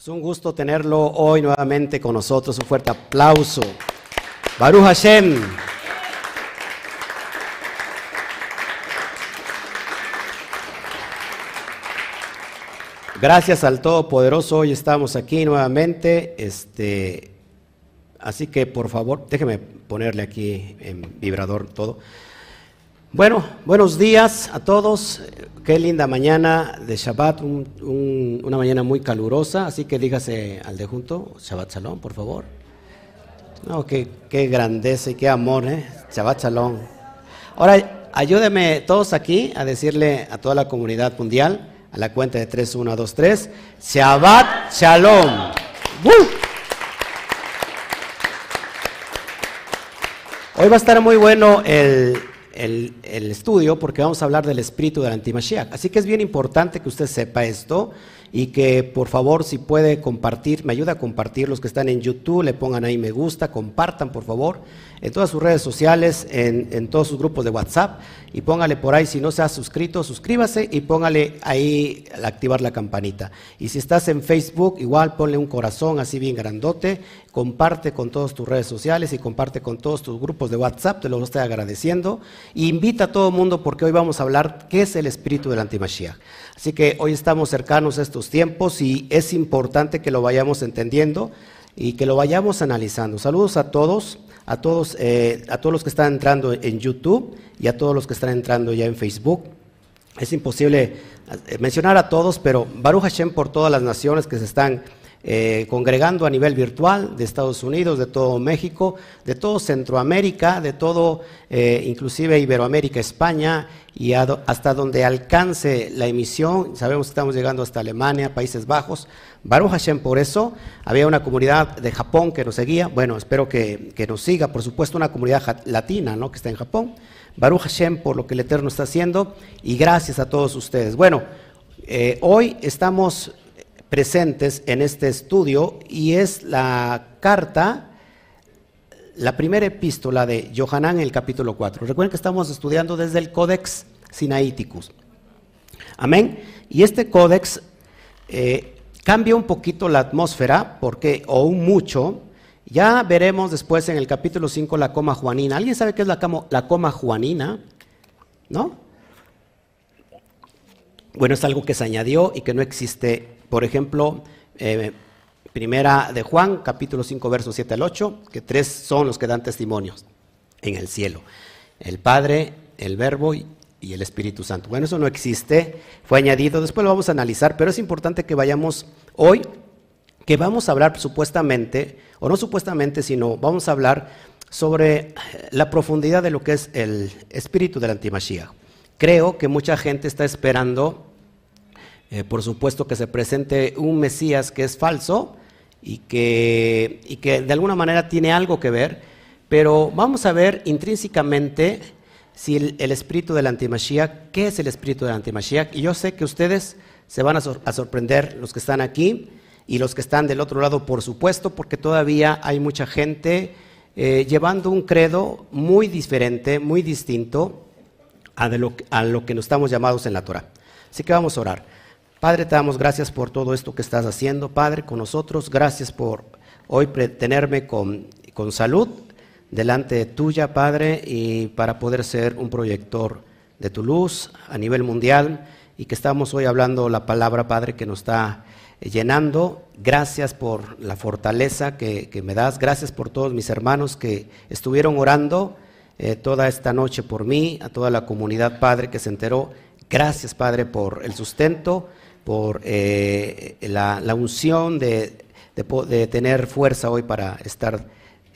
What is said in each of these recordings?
Es un gusto tenerlo hoy nuevamente con nosotros. Un fuerte aplauso. Baruch Hashem. Gracias al Todopoderoso, hoy estamos aquí nuevamente. Este, así que por favor, déjeme ponerle aquí en vibrador todo. Bueno, buenos días a todos. Qué linda mañana de Shabbat, una mañana muy calurosa. Así que dígase al de junto, Shabbat Shalom, por favor. No, qué, grandeza y qué amor, ¿eh? Shabbat Shalom. Ahora, ayúdenme todos aquí a decirle a toda la comunidad mundial a la cuenta de 3, 1, 2, 3. Shabbat Shalom. Hoy va a estar muy bueno el, el, estudio porque vamos a hablar del espíritu del antimashiach. Así que es bien importante que usted sepa esto y que por favor si puede compartir, me ayuda a compartir los que están en YouTube, le pongan ahí me gusta, compartan por favor en todas sus redes sociales, en, todos sus grupos de WhatsApp y póngale por ahí, si no se ha suscrito, suscríbase y póngale ahí activar la campanita. Y si estás en Facebook, igual ponle un corazón así bien grandote, comparte con todas tus redes sociales y comparte con todos tus grupos de WhatsApp, te lo estoy agradeciendo. Y invita a todo el mundo porque hoy vamos a hablar qué es el espíritu del antimashiach. Así que hoy estamos cercanos a estos tiempos y es importante que lo vayamos entendiendo y que lo vayamos analizando. Saludos a todos a todos, eh, a todos los que están entrando en YouTube y a todos los que están entrando ya en Facebook. Es imposible eh, mencionar a todos, pero Baruch Hashem por todas las naciones que se están eh, congregando a nivel virtual de Estados Unidos, de todo México, de todo Centroamérica, de todo, eh, inclusive Iberoamérica, España, y hasta donde alcance la emisión. Sabemos que estamos llegando hasta Alemania, Países Bajos. Baruch Hashem por eso. Había una comunidad de Japón que nos seguía. Bueno, espero que, nos siga. Por supuesto, una comunidad latina ¿no? que está en Japón. Baruch Hashem por lo que el Eterno está haciendo. Y gracias a todos ustedes. Bueno, eh, hoy estamos presentes en este estudio y es la carta, la primera epístola de Johanán en el capítulo 4. Recuerden que estamos estudiando desde el Codex Sinaiticus. Amén. Y este Codex eh, cambia un poquito la atmósfera, porque, o un mucho, ya veremos después en el capítulo 5 la coma juanina. ¿Alguien sabe qué es la, la coma juanina? ¿No? Bueno, es algo que se añadió y que no existe por ejemplo, eh, primera de Juan, capítulo 5, versos 7 al 8, que tres son los que dan testimonios en el cielo. El Padre, el Verbo y, el Espíritu Santo. Bueno, eso no existe, fue añadido, después lo vamos a analizar, pero es importante que vayamos hoy, que vamos a hablar supuestamente, o no supuestamente, sino vamos a hablar sobre la profundidad de lo que es el espíritu del antimachía. Creo que mucha gente está esperando eh, por supuesto que se presente un Mesías que es falso y que, y que de alguna manera tiene algo que ver, pero vamos a ver intrínsecamente si el, espíritu del antimashiach, ¿qué es el espíritu del antimashiach? Y yo sé que ustedes se van a, sorprender, los que están aquí y los que están del otro lado, por supuesto, porque todavía hay mucha gente eh, llevando un credo muy diferente, muy distinto a, lo, a lo que nos estamos llamados en la Torah. Así que vamos a orar. Padre, te damos gracias por todo esto que estás haciendo, Padre, con nosotros. Gracias por hoy tenerme con, con salud delante de tuya, Padre, y para poder ser un proyector de tu luz a nivel mundial y que estamos hoy hablando la palabra, Padre, que nos está llenando. Gracias por la fortaleza que, me das. Gracias por todos mis hermanos que estuvieron orando eh, toda esta noche por mí, a toda la comunidad, Padre, que se enteró. Gracias, Padre, por el sustento por eh, la, unción de, tener fuerza hoy para estar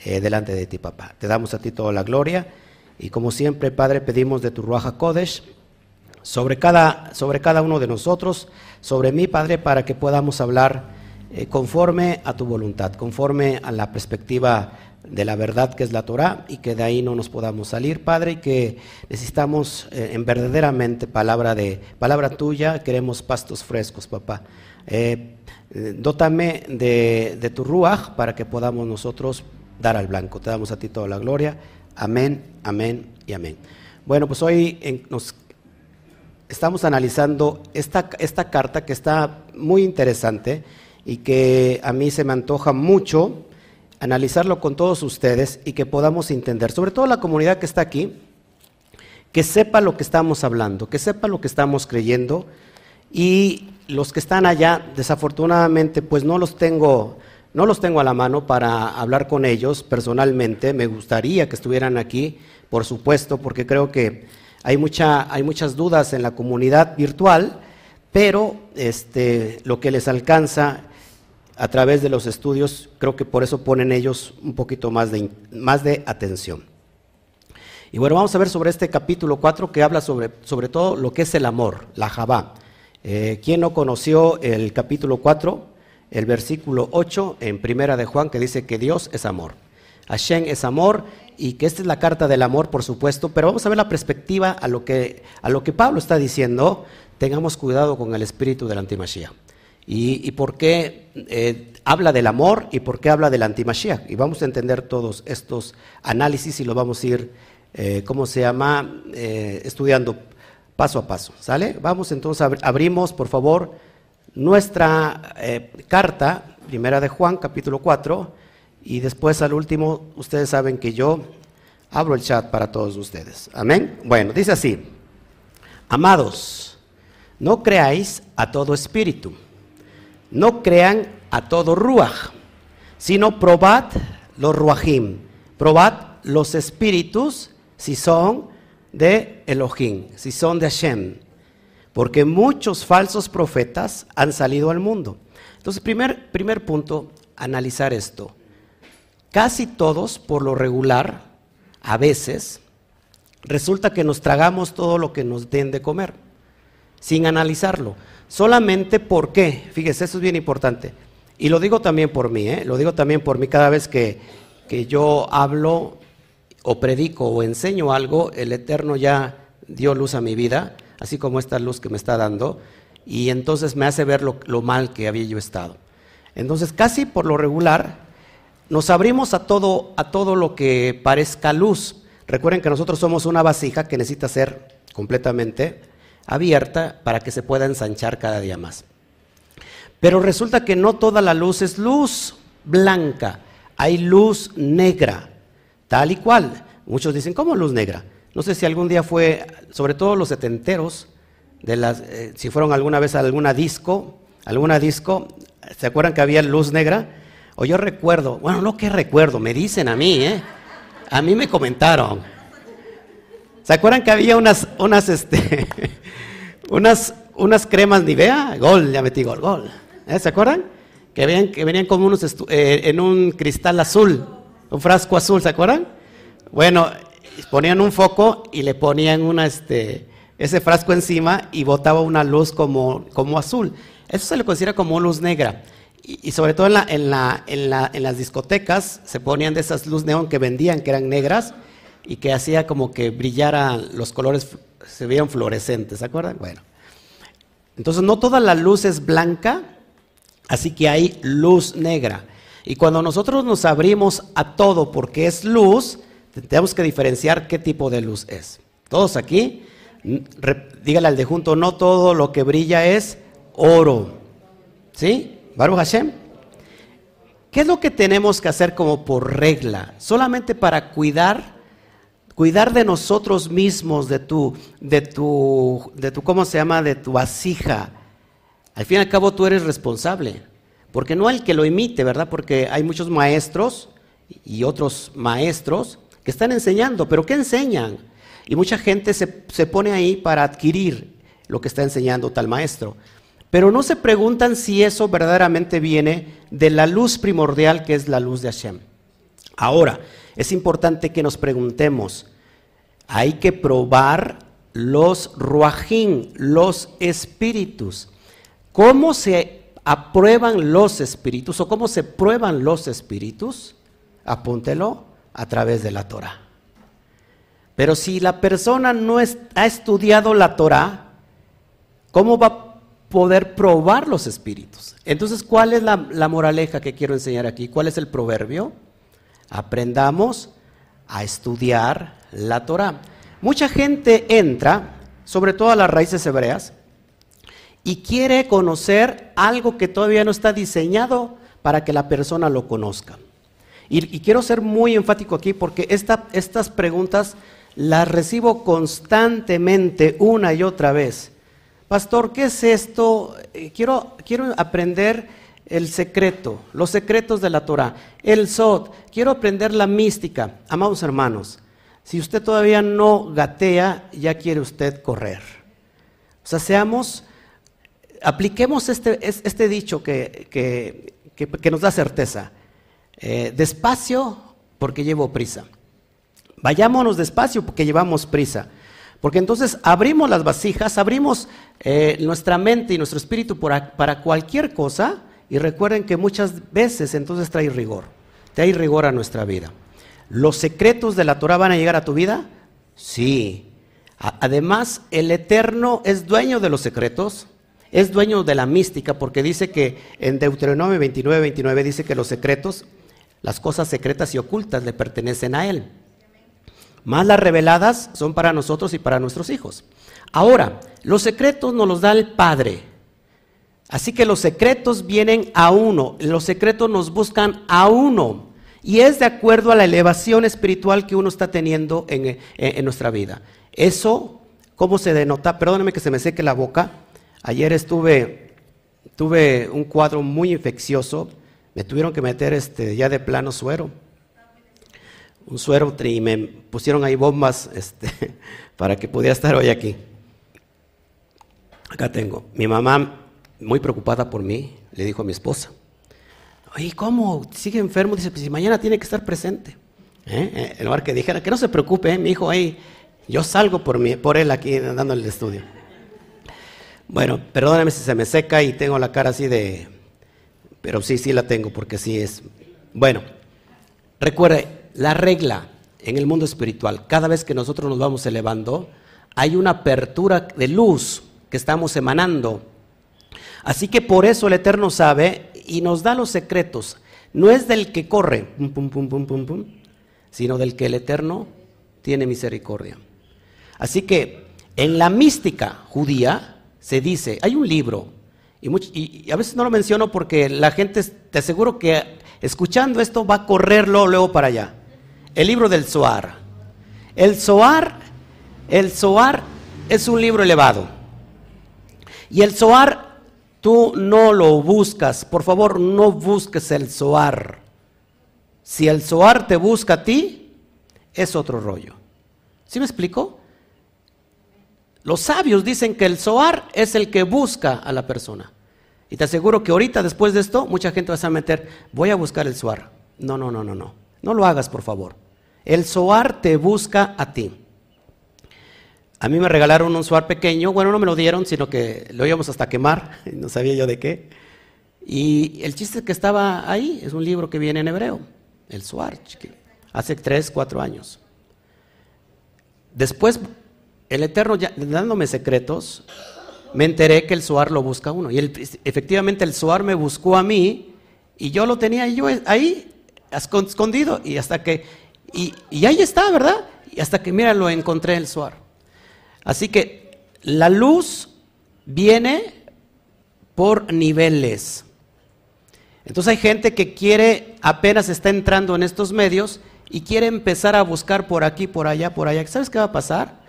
eh, delante de ti, papá. Te damos a ti toda la gloria y como siempre, Padre, pedimos de tu Ruaja Kodesh sobre cada, sobre cada uno de nosotros, sobre mí, Padre, para que podamos hablar eh, conforme a tu voluntad, conforme a la perspectiva de la verdad que es la Torah y que de ahí no nos podamos salir, Padre, y que necesitamos eh, en verdaderamente palabra de palabra tuya, queremos pastos frescos, papá. Eh, dótame de, tu ruaj para que podamos nosotros dar al blanco. Te damos a ti toda la gloria. Amén, amén y amén. Bueno, pues hoy nos estamos analizando esta, esta carta que está muy interesante y que a mí se me antoja mucho analizarlo con todos ustedes y que podamos entender, sobre todo la comunidad que está aquí, que sepa lo que estamos hablando, que sepa lo que estamos creyendo y los que están allá, desafortunadamente, pues no los tengo, no los tengo a la mano para hablar con ellos personalmente. Me gustaría que estuvieran aquí, por supuesto, porque creo que hay, mucha, hay muchas dudas en la comunidad virtual, pero este, lo que les alcanza a través de los estudios, creo que por eso ponen ellos un poquito más de, más de atención. Y bueno, vamos a ver sobre este capítulo 4 que habla sobre, sobre todo lo que es el amor, la Jabá. Eh, ¿Quién no conoció el capítulo 4, el versículo 8 en Primera de Juan que dice que Dios es amor? Hashem es amor y que esta es la carta del amor, por supuesto, pero vamos a ver la perspectiva a lo que, a lo que Pablo está diciendo. Tengamos cuidado con el espíritu del antimachía. Y, por qué eh, habla del amor y por qué habla del antimashiach. Y vamos a entender todos estos análisis y lo vamos a ir, eh, ¿cómo se llama?, eh, estudiando paso a paso. ¿Sale? Vamos entonces, abrimos, por favor, nuestra carta, primera de Juan, capítulo 4, y después al último, ustedes saben que yo abro el chat para todos ustedes. Amén. Bueno, dice así, amados, no creáis a todo espíritu no crean a todo ruach, sino probad los ruachim, probad los espíritus si son de Elohim, si son de Hashem, porque muchos falsos profetas han salido al mundo. Entonces, primer, primer punto, analizar esto. Casi todos, por lo regular, a veces, resulta que nos tragamos todo lo que nos den de comer, sin analizarlo. Solamente porque, fíjese, eso es bien importante. Y lo digo también por mí, ¿eh? lo digo también por mí cada vez que, que yo hablo o predico o enseño algo, el Eterno ya dio luz a mi vida, así como esta luz que me está dando, y entonces me hace ver lo, lo, mal que había yo estado. Entonces, casi por lo regular, nos abrimos a todo, a todo lo que parezca luz. Recuerden que nosotros somos una vasija que necesita ser completamente abierta para que se pueda ensanchar cada día más. Pero resulta que no toda la luz es luz blanca, hay luz negra, tal y cual. Muchos dicen, ¿cómo luz negra? No sé si algún día fue, sobre todo los setenteros, de las, eh, si fueron alguna vez a alguna disco, alguna disco, ¿se acuerdan que había luz negra? O yo recuerdo, bueno, no que recuerdo, me dicen a mí, ¿eh? A mí me comentaron. ¿Se acuerdan que había unas, unas, este, unas, unas cremas Nivea, gol, ya metí gol, gol. ¿Eh? ¿Se acuerdan? Que venían, que venían como unos eh, en un cristal azul, un frasco azul, ¿se acuerdan? Bueno, ponían un foco y le ponían una, este, ese frasco encima y botaba una luz como, como azul. Eso se le considera como luz negra. Y, sobre todo en, la, en, la, en, la, en las discotecas se ponían de esas luz neón que vendían, que eran negras, y que hacía como que brillaran los colores se veían fluorescentes, ¿se acuerdan? Bueno. Entonces no toda la luz es blanca, así que hay luz negra. Y cuando nosotros nos abrimos a todo porque es luz, tenemos que diferenciar qué tipo de luz es. Todos aquí, dígale al de junto, no todo lo que brilla es oro. ¿Sí? Baruch Hashem. ¿Qué es lo que tenemos que hacer como por regla? Solamente para cuidar cuidar de nosotros mismos, de tu, de tu, de tu, ¿cómo se llama? De tu vasija. Al fin y al cabo tú eres responsable, porque no el que lo imite, ¿verdad? Porque hay muchos maestros y otros maestros que están enseñando, pero ¿qué enseñan? Y mucha gente se, se pone ahí para adquirir lo que está enseñando tal maestro. Pero no se preguntan si eso verdaderamente viene de la luz primordial que es la luz de Hashem. Ahora, es importante que nos preguntemos, hay que probar los ruajín, los espíritus. ¿Cómo se aprueban los espíritus o cómo se prueban los espíritus? Apúntelo a través de la Torah. Pero si la persona no ha estudiado la Torah, ¿cómo va a poder probar los espíritus? Entonces, ¿cuál es la, la moraleja que quiero enseñar aquí? ¿Cuál es el proverbio? Aprendamos a estudiar la Torah. Mucha gente entra, sobre todo a las raíces hebreas, y quiere conocer algo que todavía no está diseñado para que la persona lo conozca. Y, quiero ser muy enfático aquí porque estas preguntas las recibo constantemente una y otra vez. Pastor, ¿qué es esto? Eh, quiero, quiero aprender el secreto, los secretos de la Torah, el Sod, quiero aprender la mística. Amados hermanos, si usted todavía no gatea, ya quiere usted correr. O sea, seamos, apliquemos este, este dicho que, que, nos da certeza. Eh, despacio porque llevo prisa. Vayámonos despacio porque llevamos prisa. Porque entonces abrimos las vasijas, abrimos eh, nuestra mente y nuestro espíritu para cualquier cosa y recuerden que muchas veces entonces trae rigor, trae rigor a nuestra vida. ¿Los secretos de la Torah van a llegar a tu vida? Sí. Además, el Eterno es dueño de los secretos, es dueño de la mística, porque dice que en Deuteronomio 29, 29 dice que los secretos, las cosas secretas y ocultas le pertenecen a Él. Más las reveladas son para nosotros y para nuestros hijos. Ahora, los secretos nos los da el Padre. Así que los secretos vienen a uno, los secretos nos buscan a uno. Y es de acuerdo a la elevación espiritual que uno está teniendo en, nuestra vida. Eso, ¿cómo se denota? Perdóneme que se me seque la boca. Ayer estuve, tuve un cuadro muy infeccioso. Me tuvieron que meter este, ya de plano suero. Un suero y me pusieron ahí bombas este, para que pudiera estar hoy aquí. Acá tengo. Mi mamá muy preocupada por mí, le dijo a mi esposa, oye, ¿cómo? ¿Sigue enfermo? Dice, pues si mañana tiene que estar presente. ¿Eh? eh en lugar que dijera, que no se preocupe, ¿eh? mi hijo, ahí, yo salgo por, mí, por él aquí andando en el estudio. Bueno, perdóname si se me seca y tengo la cara así de... Pero sí, sí la tengo porque sí es... Bueno, recuerde, la regla en el mundo espiritual, cada vez que nosotros nos vamos elevando, hay una apertura de luz que estamos emanando Así que por eso el Eterno sabe y nos da los secretos. No es del que corre, sino del que el Eterno tiene misericordia. Así que en la mística judía se dice, hay un libro, y, a veces no lo menciono porque la gente, te aseguro que escuchando esto va a correrlo luego para allá. El libro del Zohar. El Zohar, el Zohar es un libro elevado. Y el Zohar Tú no lo buscas. Por favor, no busques el Zoar. Si el Zoar te busca a ti, es otro rollo. ¿Sí me explico? Los sabios dicen que el Zoar es el que busca a la persona. Y te aseguro que ahorita, después de esto, mucha gente va a meter, voy a buscar el Zoar. No, no, no, no, no. No lo hagas, por favor. El Zoar te busca a ti. A mí me regalaron un suar pequeño, bueno, no me lo dieron, sino que lo íbamos hasta quemar, no sabía yo de qué. Y el chiste que estaba ahí es un libro que viene en hebreo, el suar, hace tres, cuatro años. Después, el Eterno dándome secretos, me enteré que el suar lo busca uno. Y efectivamente el suar me buscó a mí y yo lo tenía yo ahí, escondido, y hasta que, y, y ahí está, ¿verdad? Y hasta que, mira, lo encontré el suar. Así que la luz viene por niveles. Entonces hay gente que quiere, apenas está entrando en estos medios y quiere empezar a buscar por aquí, por allá, por allá. ¿Sabes qué va a pasar?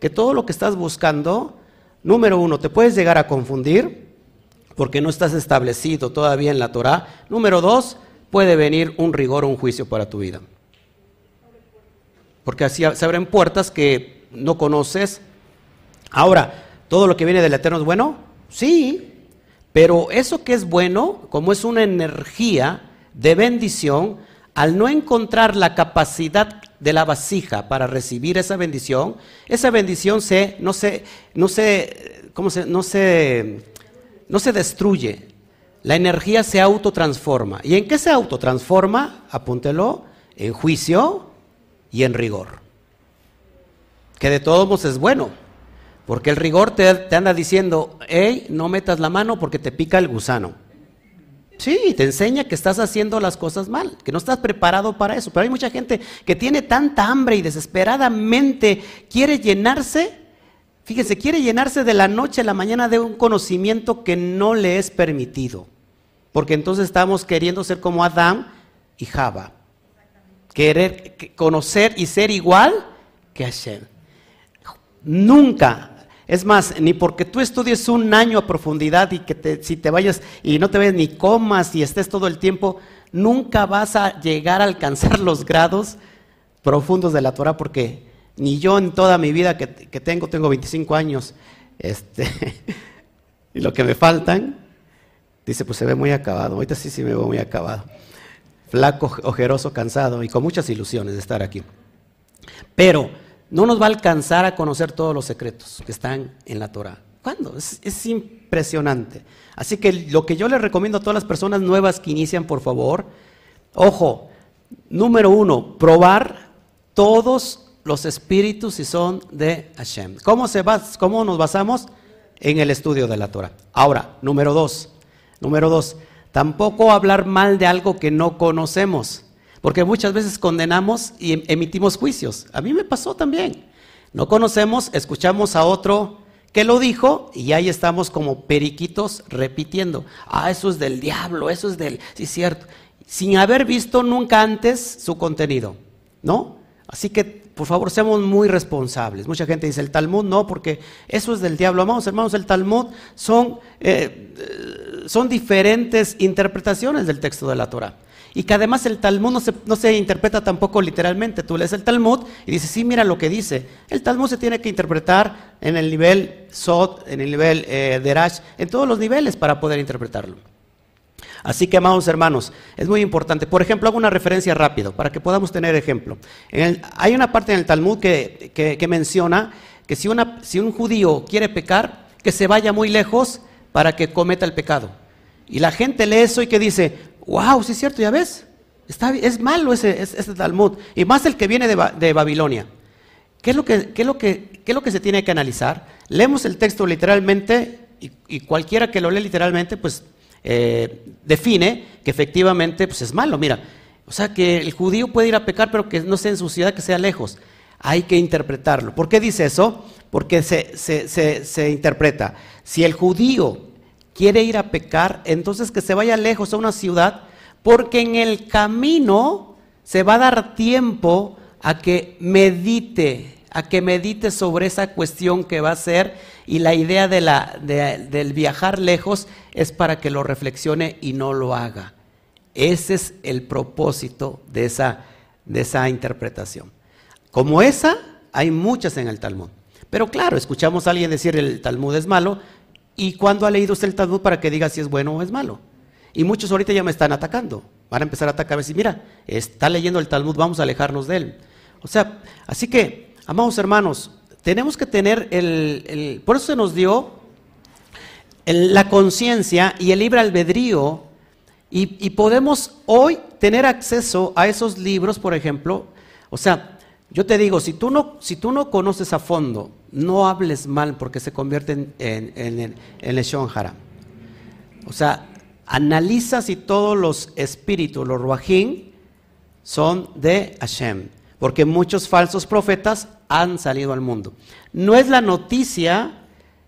Que todo lo que estás buscando, número uno, te puedes llegar a confundir porque no estás establecido todavía en la Torah. Número dos, puede venir un rigor o un juicio para tu vida. Porque así se abren puertas que no conoces Ahora, ¿todo lo que viene del Eterno es bueno? Sí, pero eso que es bueno, como es una energía de bendición, al no encontrar la capacidad de la vasija para recibir esa bendición, esa bendición se, no se, no se, ¿cómo se, no se, no se destruye. La energía se autotransforma. ¿Y en qué se autotransforma? Apúntelo, en juicio y en rigor. Que de todos modos es bueno. Porque el rigor te, anda diciendo, hey, no metas la mano porque te pica el gusano. Sí, te enseña que estás haciendo las cosas mal, que no estás preparado para eso. Pero hay mucha gente que tiene tanta hambre y desesperadamente quiere llenarse Fíjese, quiere llenarse de la noche a la mañana de un conocimiento que no le es permitido. Porque entonces estamos queriendo ser como Adán y Java. Querer conocer y ser igual que Hashem. Nunca es más, ni porque tú estudies un año a profundidad y que si te vayas y no te ves ni comas y estés todo el tiempo, nunca vas a llegar a alcanzar los grados profundos de la Torah porque ni yo en toda mi vida que, tengo, tengo 25 años, este, y lo que me faltan, dice, pues se ve muy acabado, ahorita sí, sí me veo muy acabado, flaco, ojeroso, cansado y con muchas ilusiones de estar aquí. Pero no nos va a alcanzar a conocer todos los secretos que están en la Torah. ¿Cuándo? Es, impresionante. Así que lo que yo les recomiendo a todas las personas nuevas que inician, por favor, ojo, número uno, probar todos los espíritus si son de Hashem. ¿Cómo, se ¿Cómo nos basamos? En el estudio de la Torah. Ahora, número dos, número dos, tampoco hablar mal de algo que no conocemos. Porque muchas veces condenamos y em, emitimos juicios. A mí me pasó también. No conocemos, escuchamos a otro que lo dijo y ahí estamos como periquitos repitiendo. Ah, eso es del diablo, eso es del... Sí, cierto. Sin haber visto nunca antes su contenido. ¿No? Así que, por favor, seamos muy responsables. Mucha gente dice el Talmud, no, porque eso es del diablo. Amados hermanos, el Talmud son, eh, eh, son diferentes interpretaciones del texto de la Torah. Y que además el Talmud no se, no se, interpreta tampoco literalmente. Tú lees el Talmud y dices, sí, mira lo que dice. El Talmud se tiene que interpretar en el nivel Sot, en el nivel eh, Derash, en todos los niveles para poder interpretarlo. Así que, amados hermanos, es muy importante. Por ejemplo, hago una referencia rápido para que podamos tener ejemplo. hay una parte en el Talmud que, que, menciona que si, una, si un judío quiere pecar, que se vaya muy lejos para que cometa el pecado. Y la gente lee eso y que dice, wow, sí es cierto, ya ves, Está, es malo ese, ese, Talmud, y más el que viene de, Babilonia. ¿Qué es, lo que, qué, es lo que, ¿Qué es lo que se tiene que analizar? Leemos el texto literalmente y, cualquiera que lo lee literalmente, pues eh, define que efectivamente pues, es malo. Mira, o sea que el judío puede ir a pecar, pero que no sea en su ciudad, que sea lejos. Hay que interpretarlo. ¿Por qué dice eso? Porque se, se, se, se interpreta. Si el judío quiere ir a pecar, entonces que se vaya lejos a una ciudad, porque en el camino se va a dar tiempo a que medite, a que medite sobre esa cuestión que va a ser, y la idea del viajar lejos es para que lo reflexione y no lo haga. Ese es el propósito de esa, de esa interpretación. Como esa, hay muchas en el Talmud. Pero claro, escuchamos a alguien decir el Talmud es malo, ¿Y cuándo ha leído usted el Talmud para que diga si es bueno o es malo? Y muchos ahorita ya me están atacando. Van a empezar a atacar y decir, mira, está leyendo el Talmud, vamos a alejarnos de él. O sea, así que, amados hermanos, tenemos que tener el... por eso se nos dio la conciencia y el libre albedrío y, y podemos hoy tener acceso a esos libros, por ejemplo. O sea, yo te digo, si tú no, si tú no conoces a fondo no hables mal porque se convierte en, en, en, O sea, analiza si todos los espíritus, los ruajín, son de Hashem. Porque muchos falsos profetas han salido al mundo. No es la noticia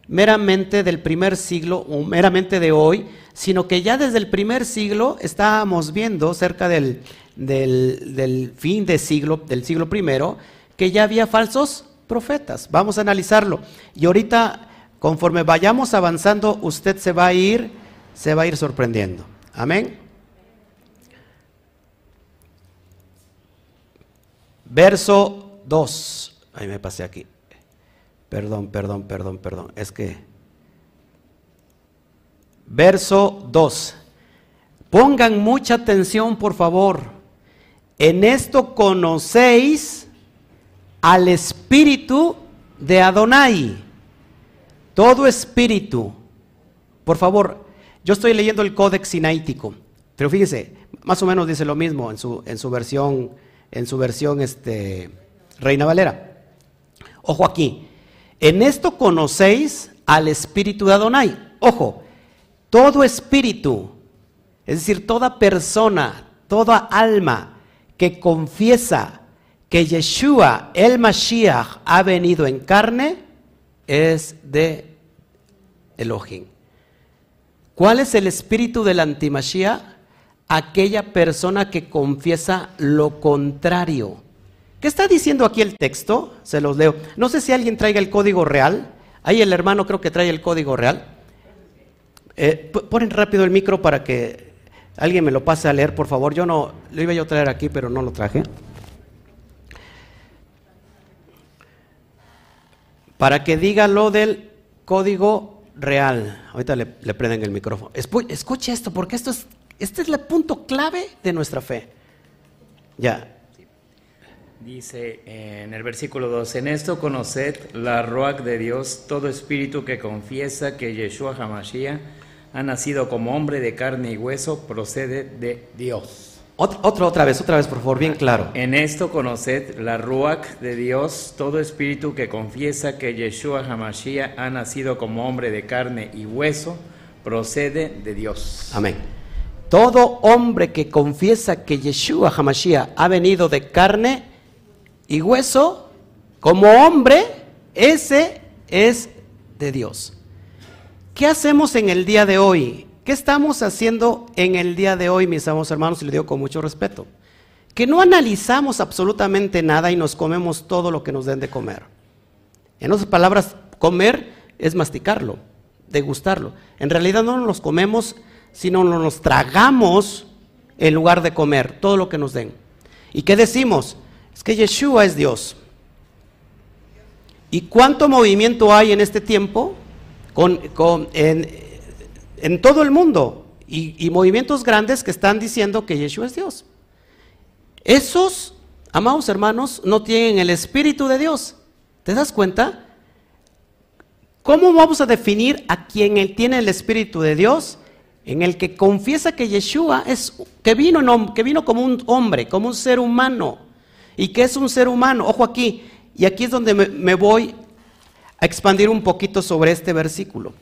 meramente del primer siglo o meramente de hoy, sino que ya desde el primer siglo estábamos viendo cerca del, del, del fin del siglo, del siglo primero, que ya había falsos profetas. Vamos a analizarlo. Y ahorita, conforme vayamos avanzando, usted se va a ir, se va a ir sorprendiendo. Amén. Verso 2. Ahí me pasé aquí. Perdón, perdón, perdón, perdón. Es que... Verso 2. Pongan mucha atención, por favor. En esto conocéis al espíritu de Adonai. Todo espíritu. Por favor, yo estoy leyendo el Códex Sinaítico, pero fíjese, más o menos dice lo mismo en su, en su versión, en su versión este, Reina Valera. Ojo aquí, en esto conocéis al espíritu de Adonai. Ojo, todo espíritu, es decir, toda persona, toda alma que confiesa que Yeshua, el Mashiach, ha venido en carne, es de Elohim. ¿Cuál es el espíritu del antimachía? Aquella persona que confiesa lo contrario. ¿Qué está diciendo aquí el texto? Se los leo. No sé si alguien traiga el código real. Ahí el hermano creo que trae el código real. Eh, ponen rápido el micro para que alguien me lo pase a leer, por favor. Yo no, lo iba yo a traer aquí, pero no lo traje. Para que diga lo del código real. Ahorita le, prenden el micrófono. Escuche esto, porque esto es, este es el punto clave de nuestra fe. Ya, Dice en el versículo 2, en esto conoced la roac de Dios, todo espíritu que confiesa que Yeshua Hamashiach ha nacido como hombre de carne y hueso, procede de Dios. Otra, otra vez, otra vez, por favor, bien claro. En esto conoced la ruach de Dios, todo espíritu que confiesa que Yeshua Hamashiach ha nacido como hombre de carne y hueso, procede de Dios. Amén. Todo hombre que confiesa que Yeshua Hamashiach ha venido de carne y hueso, como hombre, ese es de Dios. ¿Qué hacemos en el día de hoy? ¿Qué estamos haciendo en el día de hoy, mis amados hermanos? Y le digo con mucho respeto. Que no analizamos absolutamente nada y nos comemos todo lo que nos den de comer. En otras palabras, comer es masticarlo, degustarlo. En realidad no nos comemos, sino nos tragamos en lugar de comer todo lo que nos den. ¿Y qué decimos? Es que Yeshua es Dios. ¿Y cuánto movimiento hay en este tiempo con, en, todo el mundo? Y, movimientos grandes que están diciendo que Yeshua es Dios. Esos, amados hermanos, no tienen el Espíritu de Dios. ¿Te das cuenta? ¿Cómo vamos a definir a quien tiene el Espíritu de Dios? En el que confiesa que Yeshua es, que vino, que vino como un hombre, como un ser humano y que es un ser humano. Ojo aquí, y aquí es donde me, voy a expandir un poquito sobre este versículo.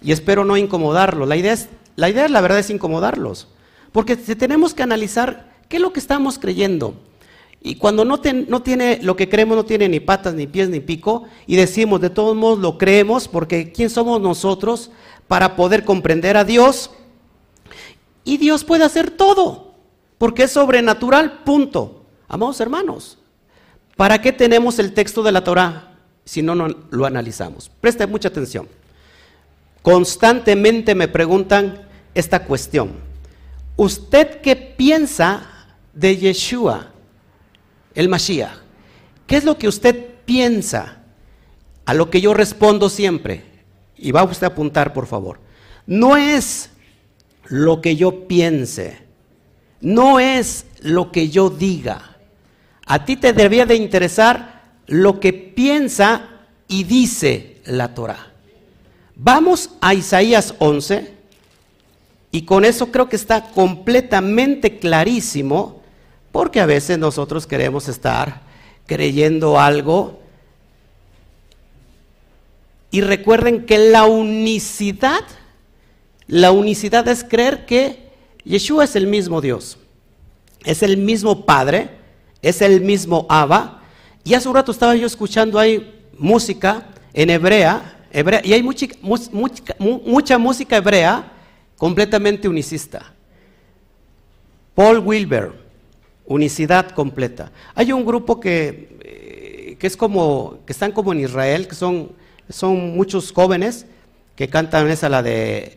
Y espero no incomodarlos. La idea, es, la idea, la verdad, es incomodarlos. Porque tenemos que analizar qué es lo que estamos creyendo. Y cuando no, no, tiene lo que creemos, no tiene ni patas, ni pies, ni pico, y decimos, de todos modos lo creemos, porque ¿quién somos nosotros para poder comprender a Dios? Y Dios puede hacer todo, porque es sobrenatural, punto. Amados hermanos, ¿para qué tenemos el texto de la Torah si no, no lo analizamos? Preste mucha atención. Constantemente me preguntan esta cuestión. ¿Usted qué piensa de Yeshua, el Mashiach? ¿Qué es lo que usted piensa? A lo que yo respondo siempre, y va usted a apuntar por favor, no es lo que yo piense, no es lo que yo diga, a ti te debía de interesar lo que piensa y dice la Torah. Vamos a Isaías 11 y con eso creo que está completamente clarísimo porque a veces nosotros queremos estar creyendo algo y recuerden que la unicidad, la unicidad es creer que Yeshua es el mismo Dios, es el mismo Padre, es el mismo Abba. Y hace un rato estaba yo escuchando ahí música en hebrea, hebrea y hay mucha, música hebrea completamente unicista. Paul Wilber, unicidad completa. Hay un grupo que, eh, que es como, que están como en Israel, que son, son muchos jóvenes que cantan esa la de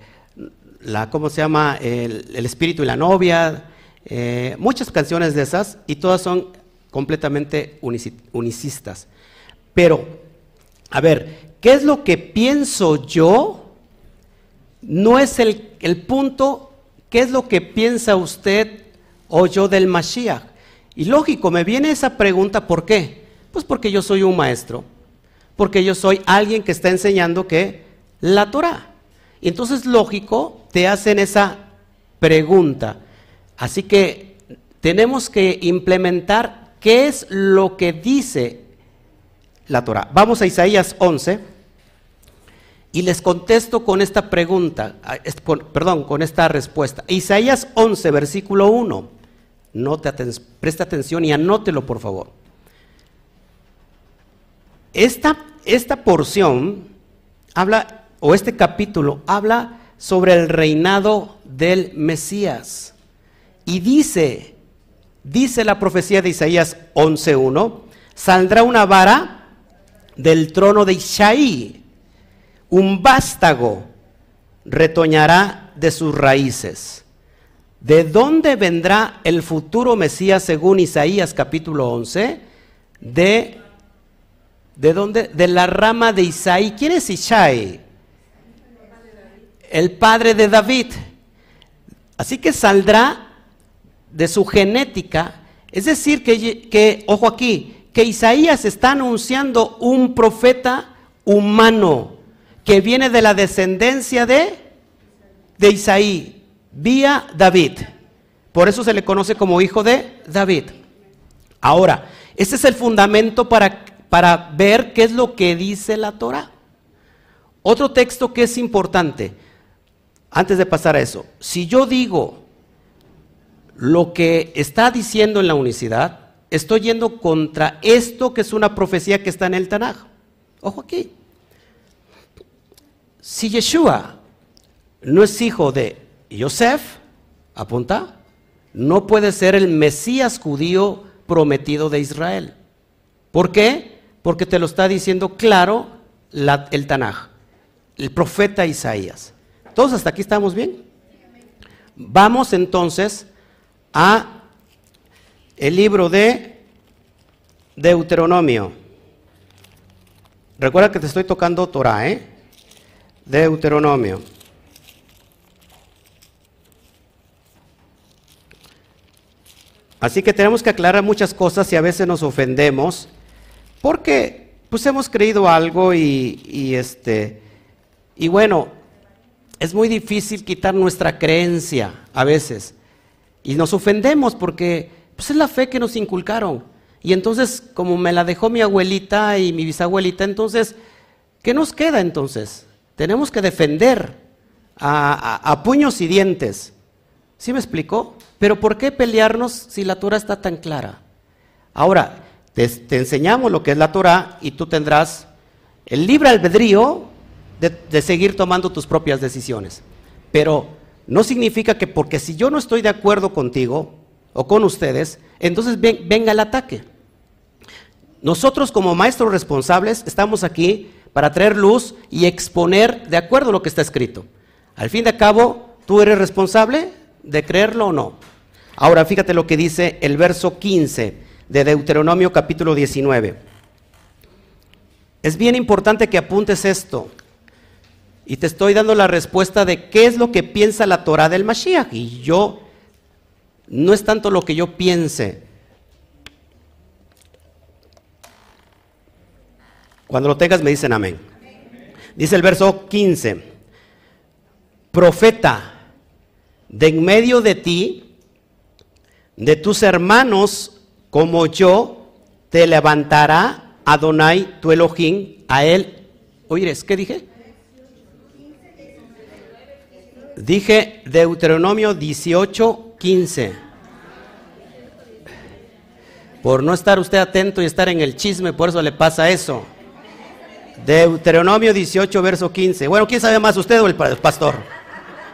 la, ¿cómo se llama? El, espíritu y la novia, eh, muchas canciones de esas, y todas son completamente unicistas. Pero, a ver, ¿qué es lo que pienso yo? No es el, el punto, ¿qué es lo que piensa usted o yo del Mashiach? Y lógico, me viene esa pregunta, ¿por qué? Pues porque yo soy un maestro, porque yo soy alguien que está enseñando que la Torah. Y entonces, lógico, te hacen esa pregunta. Así que tenemos que implementar ¿Qué es lo que dice la Torah? Vamos a Isaías 11 y les contesto con esta pregunta, perdón, con esta respuesta. Isaías 11, versículo 1. No presta atención y anótelo, por favor. Esta, esta porción habla, o este capítulo habla sobre el reinado del Mesías. Y dice, dice la profecía de Isaías 11.1, saldrá una vara del trono de Isaí, un vástago retoñará de sus raíces. ¿De dónde vendrá el futuro Mesías según Isaías capítulo 11? De, ¿De dónde? De la rama de Isaí. ¿Quién es Isaí? El padre de David. Así que saldrá de su genética. Es decir, que, que, ojo aquí, que Isaías está anunciando un profeta humano que viene de la descendencia de, de Isaí, vía David. Por eso se le conoce como hijo de David. Ahora, este es el fundamento para, para ver qué es lo que dice la Torah. Otro texto que es importante, antes de pasar a eso, si yo digo lo que está diciendo en la unicidad, estoy yendo contra esto que es una profecía que está en el Tanaj. Ojo aquí. Si Yeshua no es hijo de Yosef, apunta, no puede ser el Mesías judío prometido de Israel. ¿Por qué? Porque te lo está diciendo claro el Tanaj, el profeta Isaías. Todos hasta aquí estamos bien. Vamos entonces a el libro de Deuteronomio. Recuerda que te estoy tocando Torah, ¿eh? Deuteronomio. Así que tenemos que aclarar muchas cosas y a veces nos ofendemos porque pues hemos creído algo y, y este y bueno, es muy difícil quitar nuestra creencia a veces. Y nos ofendemos porque pues, es la fe que nos inculcaron. Y entonces, como me la dejó mi abuelita y mi bisabuelita, entonces, ¿qué nos queda entonces? Tenemos que defender a, puños y dientes. ¿Sí me explicó? Pero ¿por qué pelearnos si la Torah está tan clara? Ahora, te, enseñamos lo que es la Torah y tú tendrás el libre albedrío de, seguir tomando tus propias decisiones. Pero no significa que porque si yo no estoy de acuerdo contigo o con ustedes, entonces venga el ataque. Nosotros como maestros responsables estamos aquí para traer luz y exponer de acuerdo a lo que está escrito. Al fin de cabo, tú eres responsable de creerlo o no. Ahora fíjate lo que dice el verso 15 de Deuteronomio capítulo 19. Es bien importante que apuntes esto. Y te estoy dando la respuesta de qué es lo que piensa la Torah del Mashiach. Y yo, no es tanto lo que yo piense. Cuando lo tengas me dicen amén. Dice el verso 15, profeta, de en medio de ti, de tus hermanos como yo, te levantará Adonai tu Elohim, a él. Oyeres, ¿qué dije? Dije Deuteronomio 18, 15. Por no estar usted atento y estar en el chisme, por eso le pasa eso. Deuteronomio 18, verso 15. Bueno, ¿quién sabe más, usted o el pastor?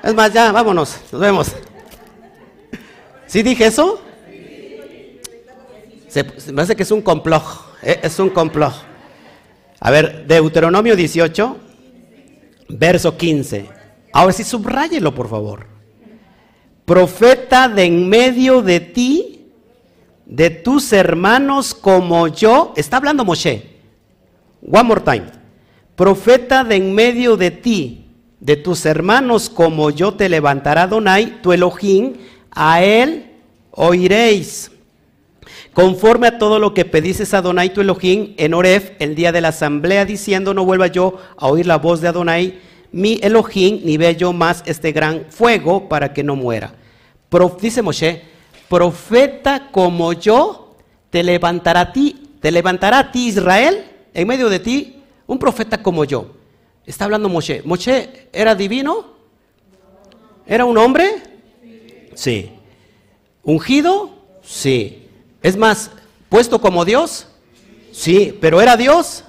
Es más, ya, vámonos, nos vemos. ¿Sí dije eso? Se, me hace que es un complot, eh, es un complot. A ver, Deuteronomio 18, verso 15. Ahora sí, subráyelo, por favor. Profeta de en medio de ti, de tus hermanos como yo. Está hablando Moshe. One more time. Profeta de en medio de ti, de tus hermanos como yo te levantará Donai, tu Elohim, a él oiréis. Conforme a todo lo que pedices a Adonai tu Elohim en Oref, el día de la asamblea, diciendo, no vuelva yo a oír la voz de Adonai mi Elohim, ni ve yo más este gran fuego para que no muera. dice Moshe, profeta como yo te levantará a ti, te levantará a ti Israel, en medio de ti, un profeta como yo. Está hablando Moshe. ¿Moshe era divino? ¿Era un hombre? Sí. ¿Ungido? Sí. Es más, puesto como Dios? Sí. ¿Pero era Dios?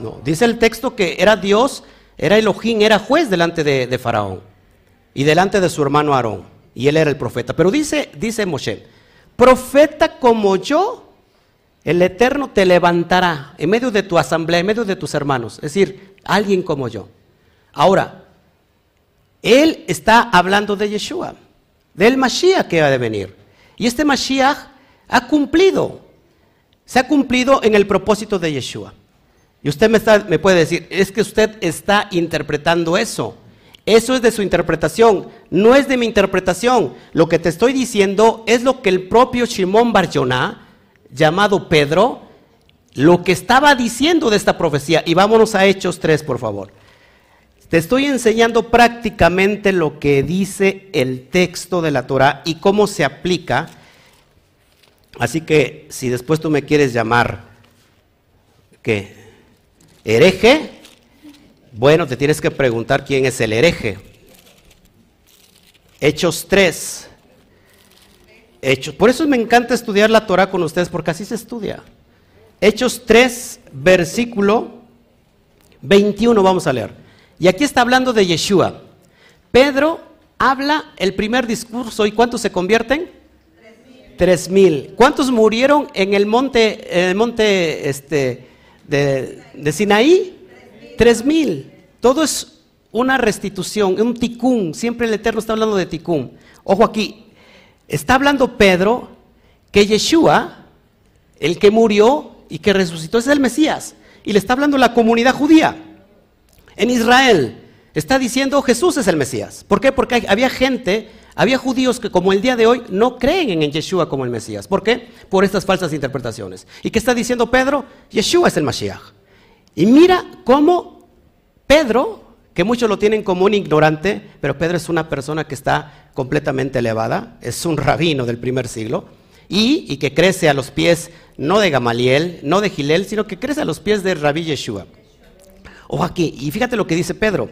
No, dice el texto que era Dios, era Elohim, era juez delante de, Faraón y delante de su hermano Aarón. Y él era el profeta. Pero dice, dice Moshe, profeta como yo, el Eterno te levantará en medio de tu asamblea, en medio de tus hermanos. Es decir, alguien como yo. Ahora, él está hablando de Yeshua, del Mashiach que va a venir. Y este Mashiach ha cumplido, se ha cumplido en el propósito de Yeshua. Y usted me, está, me puede decir, es que usted está interpretando eso. Eso es de su interpretación, no es de mi interpretación. Lo que te estoy diciendo es lo que el propio Shimon Bar llamado Pedro, lo que estaba diciendo de esta profecía. Y vámonos a Hechos 3, por favor. Te estoy enseñando prácticamente lo que dice el texto de la Torah y cómo se aplica. Así que si después tú me quieres llamar, ¿qué? ¿Hereje? Bueno, te tienes que preguntar quién es el hereje. Hechos 3. Hechos. Por eso me encanta estudiar la Torah con ustedes, porque así se estudia. Hechos 3, versículo 21, vamos a leer. Y aquí está hablando de Yeshua. Pedro habla el primer discurso y ¿cuántos se convierten? Tres mil. ¿Cuántos murieron en el monte, en el monte este, de, de Sinaí? Tres mil. Todo es una restitución, un ticún. Siempre el Eterno está hablando de ticún. Ojo aquí, está hablando Pedro que Yeshua, el que murió y que resucitó, es el Mesías. Y le está hablando la comunidad judía en Israel. Está diciendo Jesús es el Mesías. ¿Por qué? Porque había gente, había judíos que como el día de hoy no creen en Yeshua como el Mesías. ¿Por qué? Por estas falsas interpretaciones. ¿Y qué está diciendo Pedro? Yeshua es el Mashiach. Y mira cómo Pedro, que muchos lo tienen como un ignorante, pero Pedro es una persona que está completamente elevada, es un rabino del primer siglo, y, que crece a los pies no de Gamaliel, no de Gilel, sino que crece a los pies de Rabí Yeshua. Ojo aquí, y fíjate lo que dice Pedro.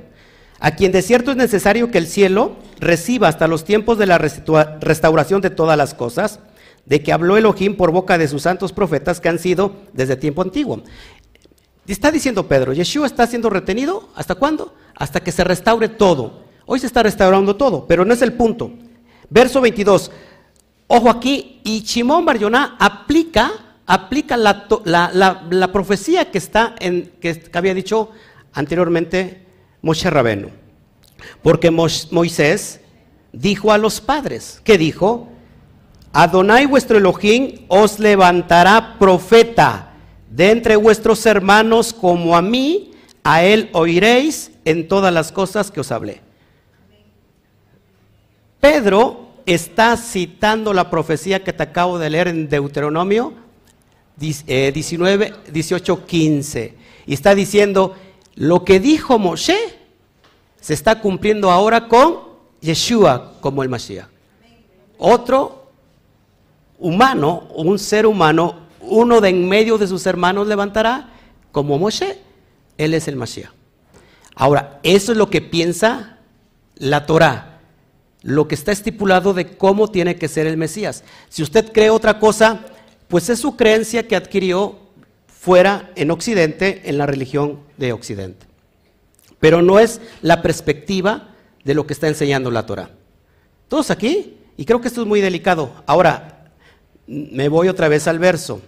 A quien de cierto es necesario que el cielo reciba hasta los tiempos de la restauración de todas las cosas, de que habló Elohim por boca de sus santos profetas que han sido desde tiempo antiguo. Está diciendo Pedro, Yeshua está siendo retenido, ¿hasta cuándo? Hasta que se restaure todo. Hoy se está restaurando todo, pero no es el punto. Verso 22. Ojo aquí, y Shimon Baryoná aplica aplica la, profecía que, está que, había dicho anteriormente Moshe Rabenu. Porque Moisés dijo a los padres, ¿qué dijo? Adonai vuestro Elohim os levantará profeta de entre vuestros hermanos como a mí, a él oiréis en todas las cosas que os hablé. Pedro está citando la profecía que te acabo de leer en Deuteronomio 19, 18, 15. Y está diciendo, lo que dijo Moshe se está cumpliendo ahora con Yeshua como el Mashiach. Otro humano, un ser humano, uno de en medio de sus hermanos levantará como Moshe. Él es el Mashiach. Ahora, eso es lo que piensa la Torah, lo que está estipulado de cómo tiene que ser el Mesías. Si usted cree otra cosa, pues es su creencia que adquirió fuera en Occidente, en la religión de Occidente. Pero no es la perspectiva de lo que está enseñando la Torah. ¿Todos aquí? Y creo que esto es muy delicado. Ahora, me voy otra vez al verso.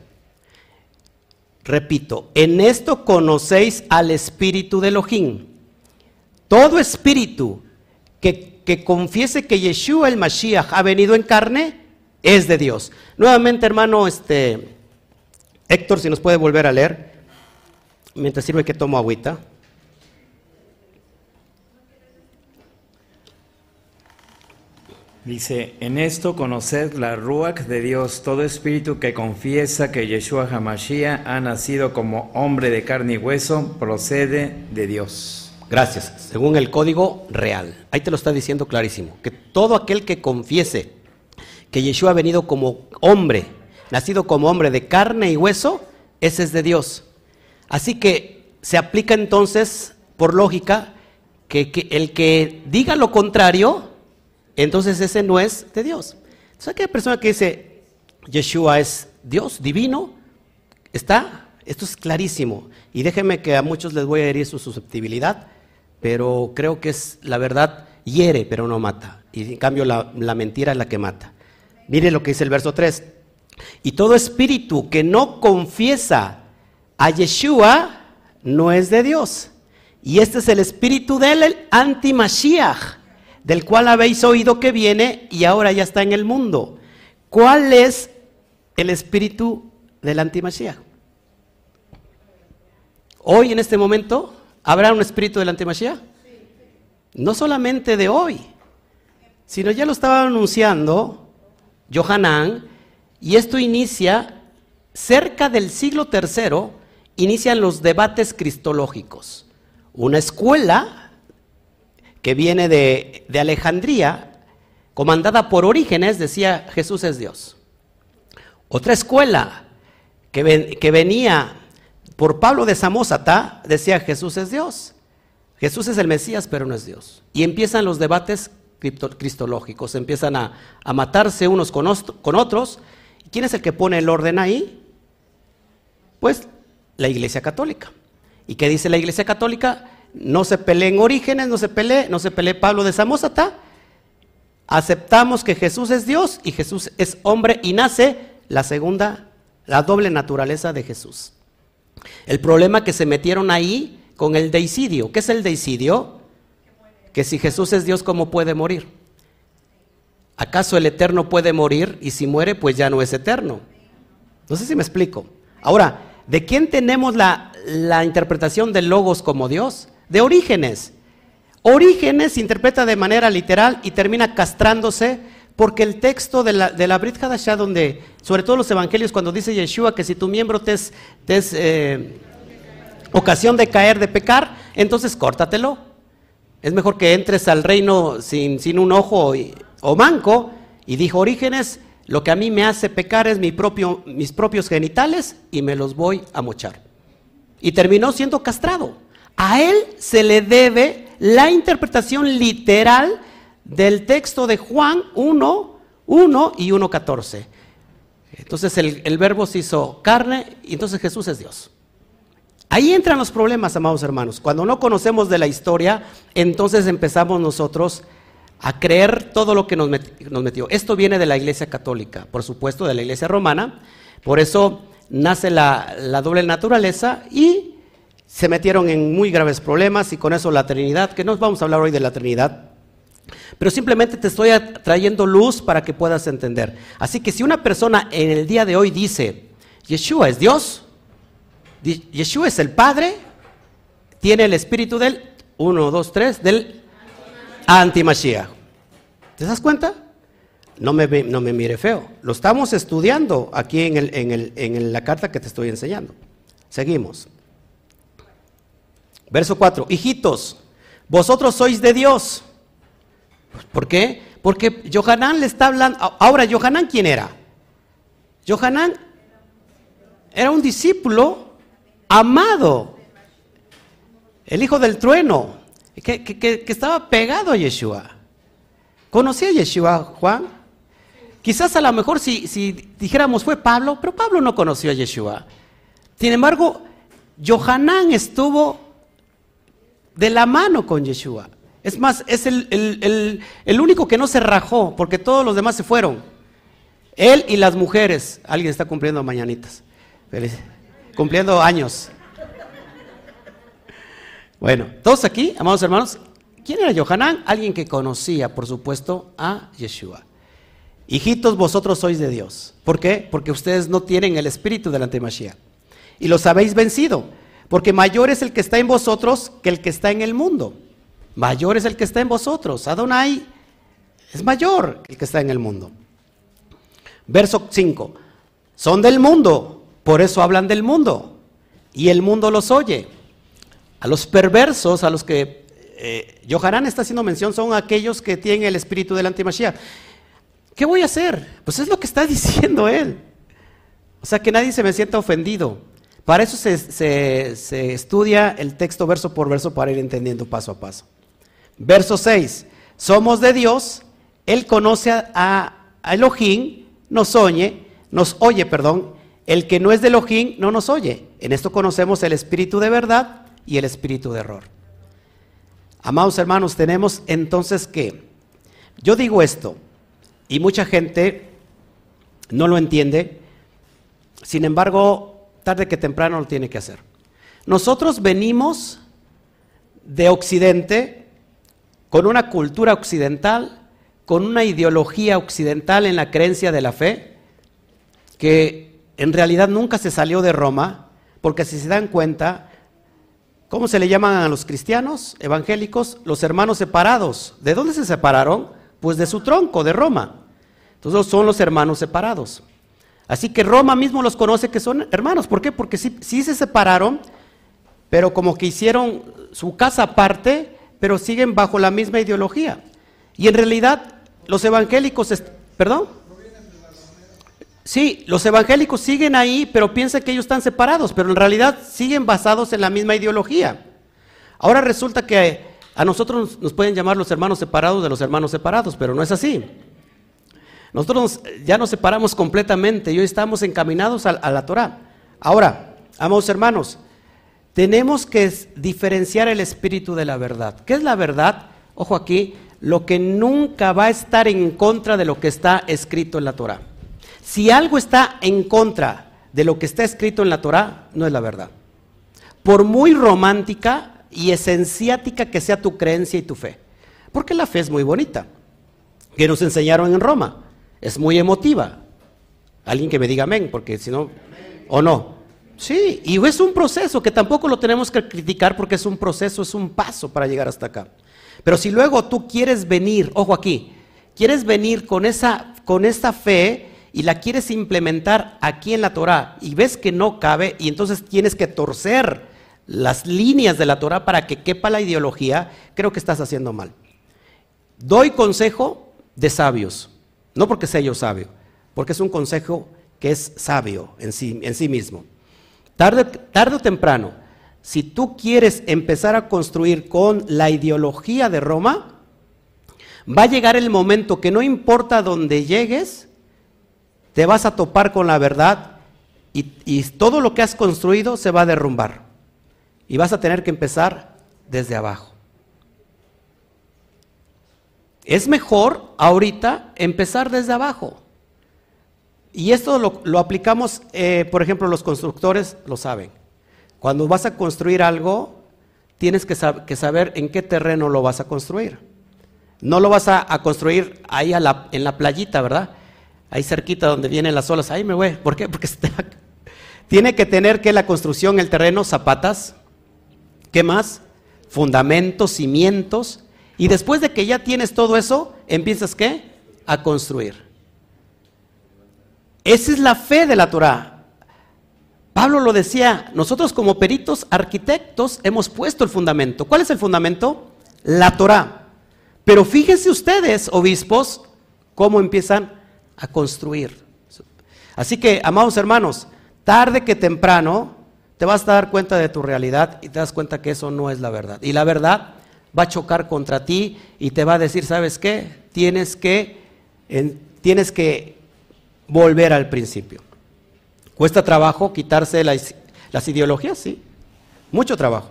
Repito, en esto conocéis al espíritu de Elohim. Todo espíritu que, que confiese que Yeshua el Mashiach ha venido en carne, es de Dios. Nuevamente, hermano, este, Héctor, si nos puede volver a leer, mientras sirve que tomo agüita. Dice, en esto conoced la Ruach de Dios, todo espíritu que confiesa que Yeshua HaMashiach ha nacido como hombre de carne y hueso, procede de Dios. Gracias. Según el código real. Ahí te lo está diciendo clarísimo. Que todo aquel que confiese que Yeshua ha venido como hombre, nacido como hombre de carne y hueso, ese es de Dios. Así que se aplica entonces, por lógica, que, el que diga lo contrario, entonces ese no es de Dios. Entonces aquella persona que dice Yeshua es Dios divino, está Esto es clarísimo. Y déjenme que a muchos les voy a herir su susceptibilidad, pero creo que es la verdad hiere, pero no mata. Y en cambio la, la mentira es la que mata. Mire lo que dice el verso 3. Y todo espíritu que no confiesa a Yeshua no es de Dios. Y este es el espíritu del anti-Mashiach, del cual habéis oído que viene y ahora ya está en el mundo. ¿Cuál es el espíritu del anti-Mashiach? Hoy, en este momento, ¿habrá un espíritu del anti-Mashiach? No solamente de hoy, sino ya lo estaba anunciando Johanán, y esto inicia cerca del siglo III, inician los debates cristológicos. Una escuela que viene de, Alejandría, comandada por Orígenes, decía Jesús es Dios. Otra escuela que, que venía por Pablo de Samosata, decía Jesús es Dios. Jesús es el Mesías, pero no es Dios. Y empiezan los debates cristológicos, empiezan a, matarse unos con, con otros. ¿Quién es el que pone el orden ahí? Pues la Iglesia Católica. ¿Y qué dice la Iglesia Católica? No se peleen orígenes, no se pelee, no se pelee Pablo de Samosata. Aceptamos que Jesús es Dios y Jesús es hombre y nace la segunda, la doble naturaleza de Jesús. El problema que se metieron ahí con el deicidio. ¿Qué es el deicidio? Que si Jesús es Dios, ¿cómo puede morir? ¿Acaso el eterno puede morir y si muere, pues ya no es eterno? No sé si me explico. Ahora, ¿de quién tenemos la, la interpretación de logos como Dios? De Orígenes. Orígenes interpreta de manera literal y termina castrándose porque el texto de la, de la Brit Hadashah, donde, sobre todo los evangelios, cuando dice Yeshua que si tu miembro te es, eh, ocasión de caer, de pecar, entonces córtatelo. Es mejor que entres al reino sin, sin un ojo o manco. Y dijo Orígenes, lo que a mí me hace pecar es mi propio, mis propios genitales y me los voy a mochar. Y terminó siendo castrado. A él se le debe la interpretación literal del texto de Juan 1, 1 y 1.14. Entonces el, el, verbo se hizo carne y entonces Jesús es Dios. Ahí entran los problemas, amados hermanos. Cuando no conocemos de la historia, entonces empezamos nosotros a creer todo lo que nos, metió. Esto viene de la Iglesia Católica, por supuesto, de la Iglesia Romana. Por eso nace la, la doble naturaleza y se metieron en muy graves problemas y con eso la Trinidad, que no vamos a hablar hoy de la Trinidad, pero simplemente te estoy trayendo luz para que puedas entender. Así que si una persona en el día de hoy dice, Yeshua es Dios, Yeshua es el Padre, tiene el espíritu del, uno, dos, tres, del antimachía. ¿Te das cuenta? No me, no me mire feo. Lo estamos estudiando aquí en, el, en, el, en la carta que te estoy enseñando. Seguimos. Verso 4. Hijitos, vosotros sois de Dios ¿Por qué? Porque Johanán le está hablando. Ahora, ¿Johanán quién era? Johanán era un discípulo amado, el hijo del trueno, que, estaba pegado a Yeshua. ¿Conocía a Yeshua, Juan? Quizás a lo mejor si, dijéramos fue Pablo, pero Pablo no conoció a Yeshua. Sin embargo, Johanán estuvo de la mano con Yeshua. Es más, es el, único que no se rajó, porque todos los demás se fueron. Él y las mujeres. Alguien está cumpliendo mañanitas. Cumpliendo años. Bueno, todos aquí, amados hermanos, ¿quién era Johanán? Alguien que conocía, por supuesto, a Yeshua. Hijitos, vosotros sois de Dios. ¿Por qué? Porque ustedes no tienen el espíritu del antimashiach. Y los habéis vencido. Porque mayor es el que está en vosotros que el que está en el mundo. Mayor es el que está en vosotros. Adonai es mayor que el que está en el mundo. Verso 5. Son del mundo, por eso hablan del mundo. Y el mundo los oye. A los perversos, a los que eh, está haciendo mención, son aquellos que tienen el espíritu del antimashiach. ¿Qué voy a hacer? Pues es lo que está diciendo él. O sea, que nadie se me sienta ofendido. Para eso se, estudia el texto verso por verso para ir entendiendo paso a paso. Verso 6. Somos de Dios, Él conoce a, Elohim, nos oye, nos oye, perdón. El que no es de Elohim no nos oye. En esto conocemos el espíritu de verdad y el espíritu de error. Amados hermanos, tenemos entonces que, yo digo esto, y mucha gente no lo entiende, sin embargo, tarde que temprano lo tiene que hacer. Nosotros venimos de Occidente con una cultura occidental, con una ideología occidental en la creencia de la fe, que en realidad nunca se salió de Roma, porque si se dan cuenta, ¿cómo se le llaman a los cristianos evangélicos? Los hermanos separados. ¿De dónde se separaron? Pues de su tronco, de Roma. Entonces son los hermanos separados. Así que Roma mismo los conoce que son hermanos. ¿Por qué? Porque sí, se separaron, pero como que hicieron su casa aparte, pero siguen bajo la misma ideología. Y en realidad los evangélicos, perdón. Sí, los evangélicos siguen ahí, pero piensan que ellos están separados, pero en realidad siguen basados en la misma ideología. Ahora resulta que a nosotros nos pueden llamar los hermanos separados de los hermanos separados, pero no es así. Nosotros ya nos separamos completamente y hoy estamos encaminados a, la Torah. Ahora, amados hermanos, tenemos que diferenciar el espíritu de la verdad. ¿Qué es la verdad? Ojo aquí, lo que nunca va a estar en contra de lo que está escrito en la Torah. Si algo está en contra de lo que está escrito en la Torah, no es la verdad. Por muy romántica y esenciática que sea tu creencia y tu fe. Porque la fe es muy bonita, que nos enseñaron en Roma es muy emotiva. Alguien que me diga amén, porque si no, o no. Sí, y es un proceso que tampoco lo tenemos que criticar porque es un proceso, es un paso para llegar hasta acá. Pero si luego tú quieres venir, ojo aquí, quieres venir con esa, con fe y la quieres implementar aquí en la Torah y ves que no cabe y entonces tienes que torcer las líneas de la Torah para que quepa la ideología, creo que estás haciendo mal. Doy consejo de sabios. No porque sea yo sabio, porque es un consejo que es sabio en sí, en sí mismo. Tarde, tarde o temprano, si tú quieres empezar a construir con la ideología de Roma, va a llegar el momento que no importa dónde llegues, te vas a topar con la verdad y, y, todo lo que has construido se va a derrumbar. Y vas a tener que empezar desde abajo. Es mejor ahorita empezar desde abajo. Y esto lo, aplicamos, eh, por ejemplo, los constructores lo saben. Cuando vas a construir algo, tienes que, saber en qué terreno lo vas a construir. No lo vas a, construir ahí en la playita, ¿verdad? Ahí cerquita donde vienen las olas. Ahí me voy. ¿Por qué? Porque tiene que tener que la construcción, el terreno, zapatas. ¿Qué más? Fundamentos, cimientos y después de que ya tienes todo eso, empiezas qué? A construir. Esa es la fe de la Torah. Pablo lo decía, nosotros como peritos arquitectos hemos puesto el fundamento. ¿Cuál es el fundamento? La Torah. Pero fíjense ustedes, obispos, cómo empiezan a construir. Así que, amados hermanos, tarde que temprano te vas a dar cuenta de tu realidad y te das cuenta que eso no es la verdad. Y la verdad va a chocar contra ti y te va a decir, ¿sabes qué? Tienes que, tienes que volver al principio. Cuesta trabajo quitarse las, ideologías, sí, mucho trabajo.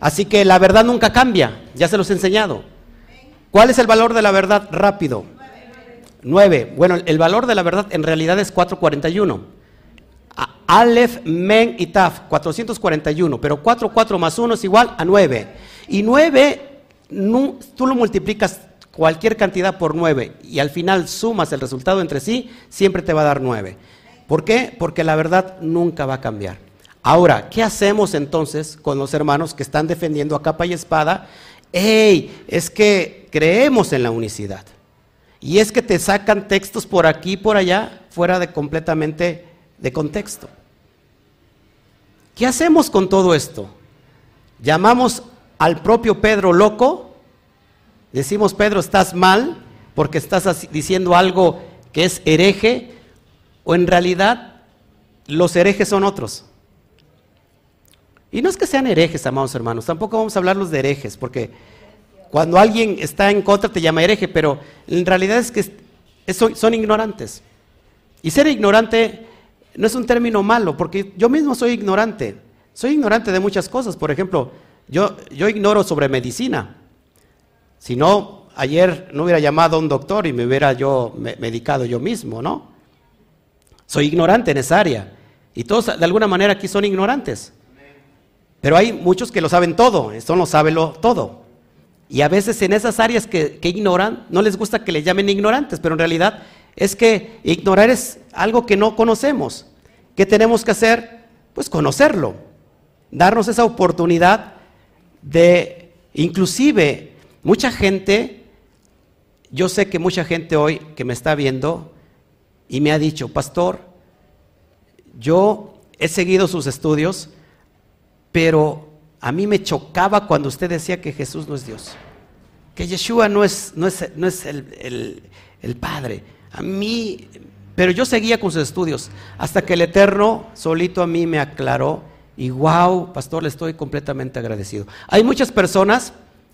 Así que la verdad nunca cambia, ya se los he enseñado. ¿Cuál es el valor de la verdad? Rápido. 9. Bueno, el valor de la verdad en realidad es 441. Aleph, Men y Taf, 441. Pero 4, 4 más 1 es igual a 9. Y 9, tú lo multiplicas cualquier cantidad por 9 y al final sumas el resultado entre sí, siempre te va a dar 9. ¿Por qué? Porque la verdad nunca va a cambiar. Ahora, ¿qué hacemos entonces con los hermanos que están defendiendo a capa y espada? ¡Ey! Es que creemos en la unicidad. Y es que te sacan textos por aquí y por allá fuera de completamente de contexto. ¿Qué hacemos con todo esto? Llamamos al propio Pedro loco, decimos, Pedro, estás mal porque estás diciendo algo que es hereje, o en realidad los herejes son otros. Y no es que sean herejes, amados hermanos, tampoco vamos a hablarlos de herejes, porque cuando alguien está en contra te llama hereje, pero en realidad es que son ignorantes. Y ser ignorante no es un término malo, porque yo mismo soy ignorante. Soy ignorante de muchas cosas. Por ejemplo, yo, ignoro sobre medicina. Si no, ayer no hubiera llamado a un doctor y me hubiera yo medicado yo mismo, ¿no? Soy ignorante en esa área. Y todos de alguna manera aquí son ignorantes. Pero hay muchos que lo saben todo, esto no sabe todo. Y a veces en esas áreas que, que ignoran, no les gusta que les llamen ignorantes, pero en realidad es que ignorar es algo que no conocemos. ¿Qué tenemos que hacer? Pues conocerlo, darnos esa oportunidad de, inclusive, mucha gente, yo sé que mucha gente hoy que me está viendo y me ha dicho, pastor, yo he seguido sus estudios, pero a mí me chocaba cuando usted decía que Jesús no es Dios, que Yeshua no es, no es, no es el, el Padre. A mí, pero yo seguía con sus estudios hasta que el Eterno solito a mí me aclaró y wow, pastor, le estoy completamente agradecido. Hay muchas personas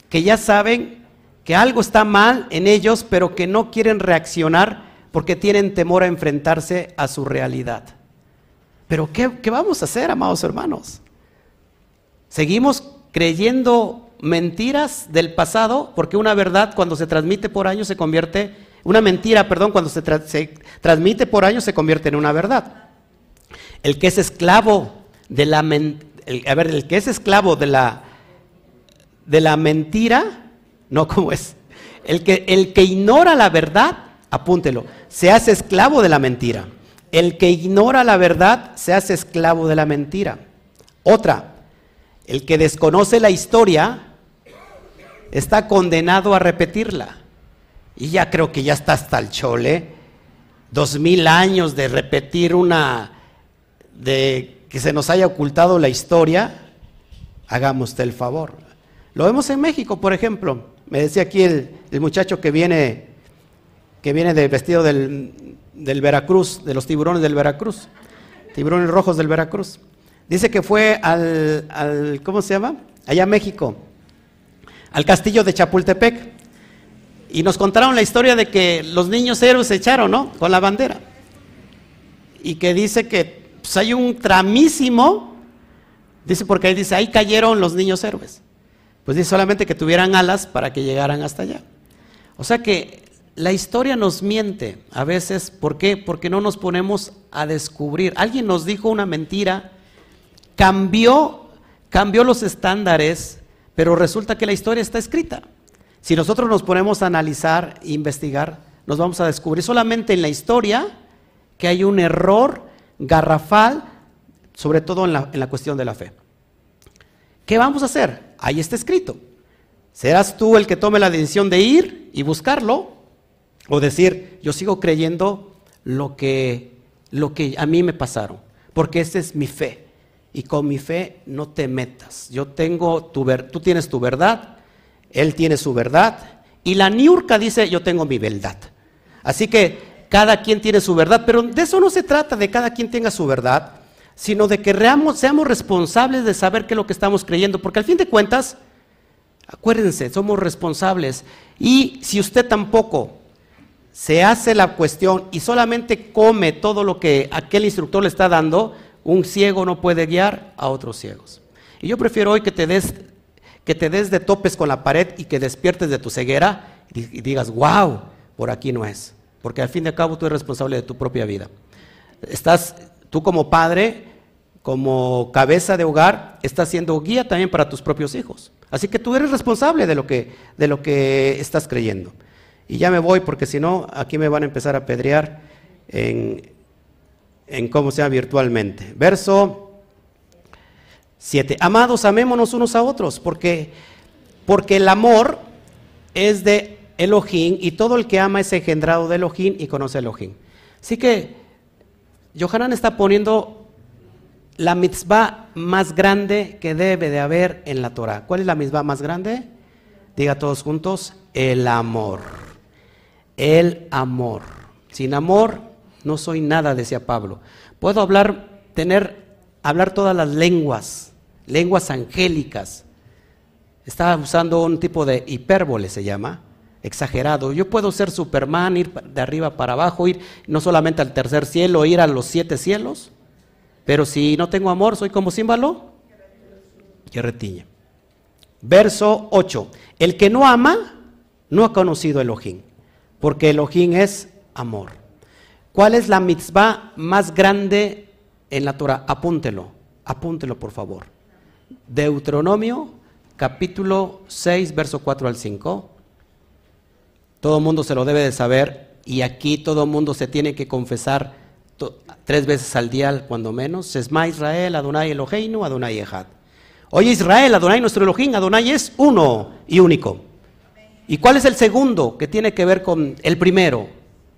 que ya saben que algo está mal en ellos, pero que no quieren reaccionar porque tienen temor a enfrentarse a su realidad. Pero ¿qué, qué vamos a hacer, amados hermanos? ¿Seguimos creyendo mentiras del pasado? Porque una verdad cuando se transmite por años se convierte una mentira, perdón, cuando se, transmite por años se convierte en una verdad. El que es esclavo de la a ver, el que es esclavo de la de la mentira, no como es. El que el que ignora la verdad, apúntelo, se hace esclavo de la mentira. El que ignora la verdad se hace esclavo de la mentira. Otra, el que desconoce la historia está condenado a repetirla. Y ya creo que ya está hasta el chole. Dos mil años de repetir una, de que se nos haya ocultado la historia. Hagamos el favor. Lo vemos en México, por ejemplo. Me decía aquí el, muchacho que viene, que viene de vestido del, Veracruz, de los tiburones del Veracruz, tiburones rojos del Veracruz. Dice que fue al, al ¿cómo se llama? Allá en México, al castillo de Chapultepec. Y nos contaron la historia de que los niños héroes se echaron, ¿no? Con la bandera. Y que dice que pues, hay un tramísimo, dice porque ahí dice, ahí cayeron los niños héroes. Pues dice solamente que tuvieran alas para que llegaran hasta allá. O sea que la historia nos miente a veces, ¿por qué? Porque no nos ponemos a descubrir. Alguien nos dijo una mentira, cambió, cambió los estándares, pero resulta que la historia está escrita. Si nosotros nos ponemos a analizar e investigar, nos vamos a descubrir solamente en la historia que hay un error garrafal, sobre todo en la, cuestión de la fe. ¿Qué vamos a hacer? Ahí está escrito. ¿Serás tú el que tome la decisión de ir y buscarlo? O decir, yo sigo creyendo lo que, lo que a mí me pasaron, porque esa es mi fe. Y con mi fe no te metas. Yo tengo tu ver, tú tienes tu verdad, él tiene su verdad. Y la Niurka dice, yo tengo mi verdad. Así que cada quien tiene su verdad, pero de eso no se trata, de cada quien tenga su verdad, sino de que seamos responsables de saber qué es lo que estamos creyendo, porque al fin de cuentas, acuérdense, somos responsables. Y si usted tampoco se hace la cuestión y solamente come todo lo que aquel instructor le está dando, un ciego no puede guiar a otros ciegos. Y yo prefiero hoy que te des que te des de topes con la pared y que despiertes de tu ceguera y digas, wow, por aquí no es. Porque al fin de cabo tú eres responsable de tu propia vida. Estás, tú como padre, como cabeza de hogar, estás siendo guía también para tus propios hijos. Así que tú eres responsable de lo que, de lo que estás creyendo. Y ya me voy porque si no, aquí me van a empezar a pedrear en, en cómo sea virtualmente. Verso 7. Amados, amémonos unos a otros, porque, porque el amor es de Elohim y todo el que ama es engendrado de Elohim y conoce a Elohim. Así que Johanan está poniendo la mitzvah más grande que debe de haber en la Torah. ¿Cuál es la mitzvah más grande? Diga todos juntos, el amor. El amor. Sin amor no soy nada, decía Pablo. Puedo hablar, tener, hablar todas las lenguas, lenguas angélicas. Estaba usando un tipo de hipérbole, se llama, exagerado. Yo puedo ser Superman, ir de arriba para abajo, ir no solamente al tercer cielo, ir a los siete cielos, pero si no tengo amor, soy como símbolo que retiñe. Verso 8. El que no ama no ha conocido Elohim, porque Elohim es amor. ¿Cuál es la mitzvah más grande en la Torah? Apúntelo, apúntelo por favor. Deuteronomio capítulo 6, verso 4 al 5. Todo el mundo se lo debe de saber y aquí todo el mundo se tiene que confesar tres veces al día, cuando menos. Esma Israel, Adonai Eloheinu, Adonai Echad. Oye Israel, Adonai nuestro Elohim, Adonai es uno y único. ¿Y cuál es el segundo que tiene que ver con el primero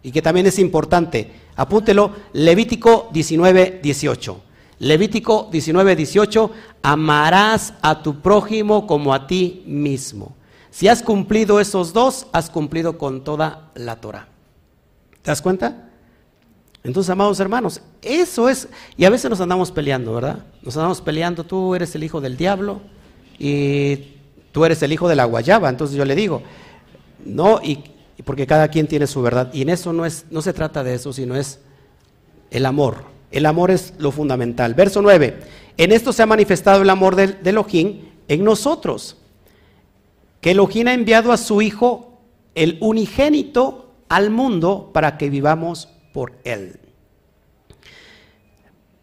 y que también es importante? Apúntelo, Levítico 19, 18. Levítico 19, 18, amarás a tu prójimo como a ti mismo. Si has cumplido esos dos, has cumplido con toda la Torah. ¿Te das cuenta? Entonces, amados hermanos, eso es, y a veces nos andamos peleando, ¿verdad? Nos andamos peleando, tú eres el hijo del diablo y tú eres el hijo de la guayaba. Entonces yo le digo, no, y, porque cada quien tiene su verdad. Y en eso no, es, no se trata de eso, sino es el amor. El amor es lo fundamental. Verso 9. En esto se ha manifestado el amor de, de Elohim en nosotros. Que Elohim ha enviado a su Hijo, el unigénito, al mundo para que vivamos por él.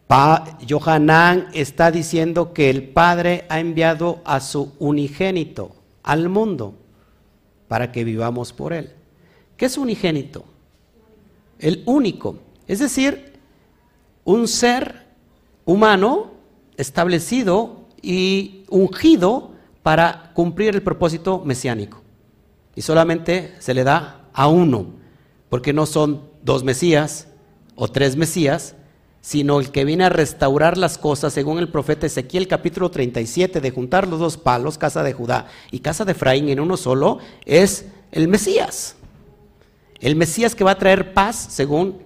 Pa, Johanán está diciendo que el Padre ha enviado a su unigénito al mundo para que vivamos por él. ¿Qué es unigénito? El único. Es decir, un ser humano establecido y ungido para cumplir el propósito mesiánico. Y solamente se le da a uno, porque no son dos Mesías o tres Mesías, sino el que viene a restaurar las cosas, según el profeta Ezequiel capítulo 37, de juntar los dos palos, casa de Judá y casa de Efraín en uno solo, es el Mesías. El Mesías que va a traer paz, según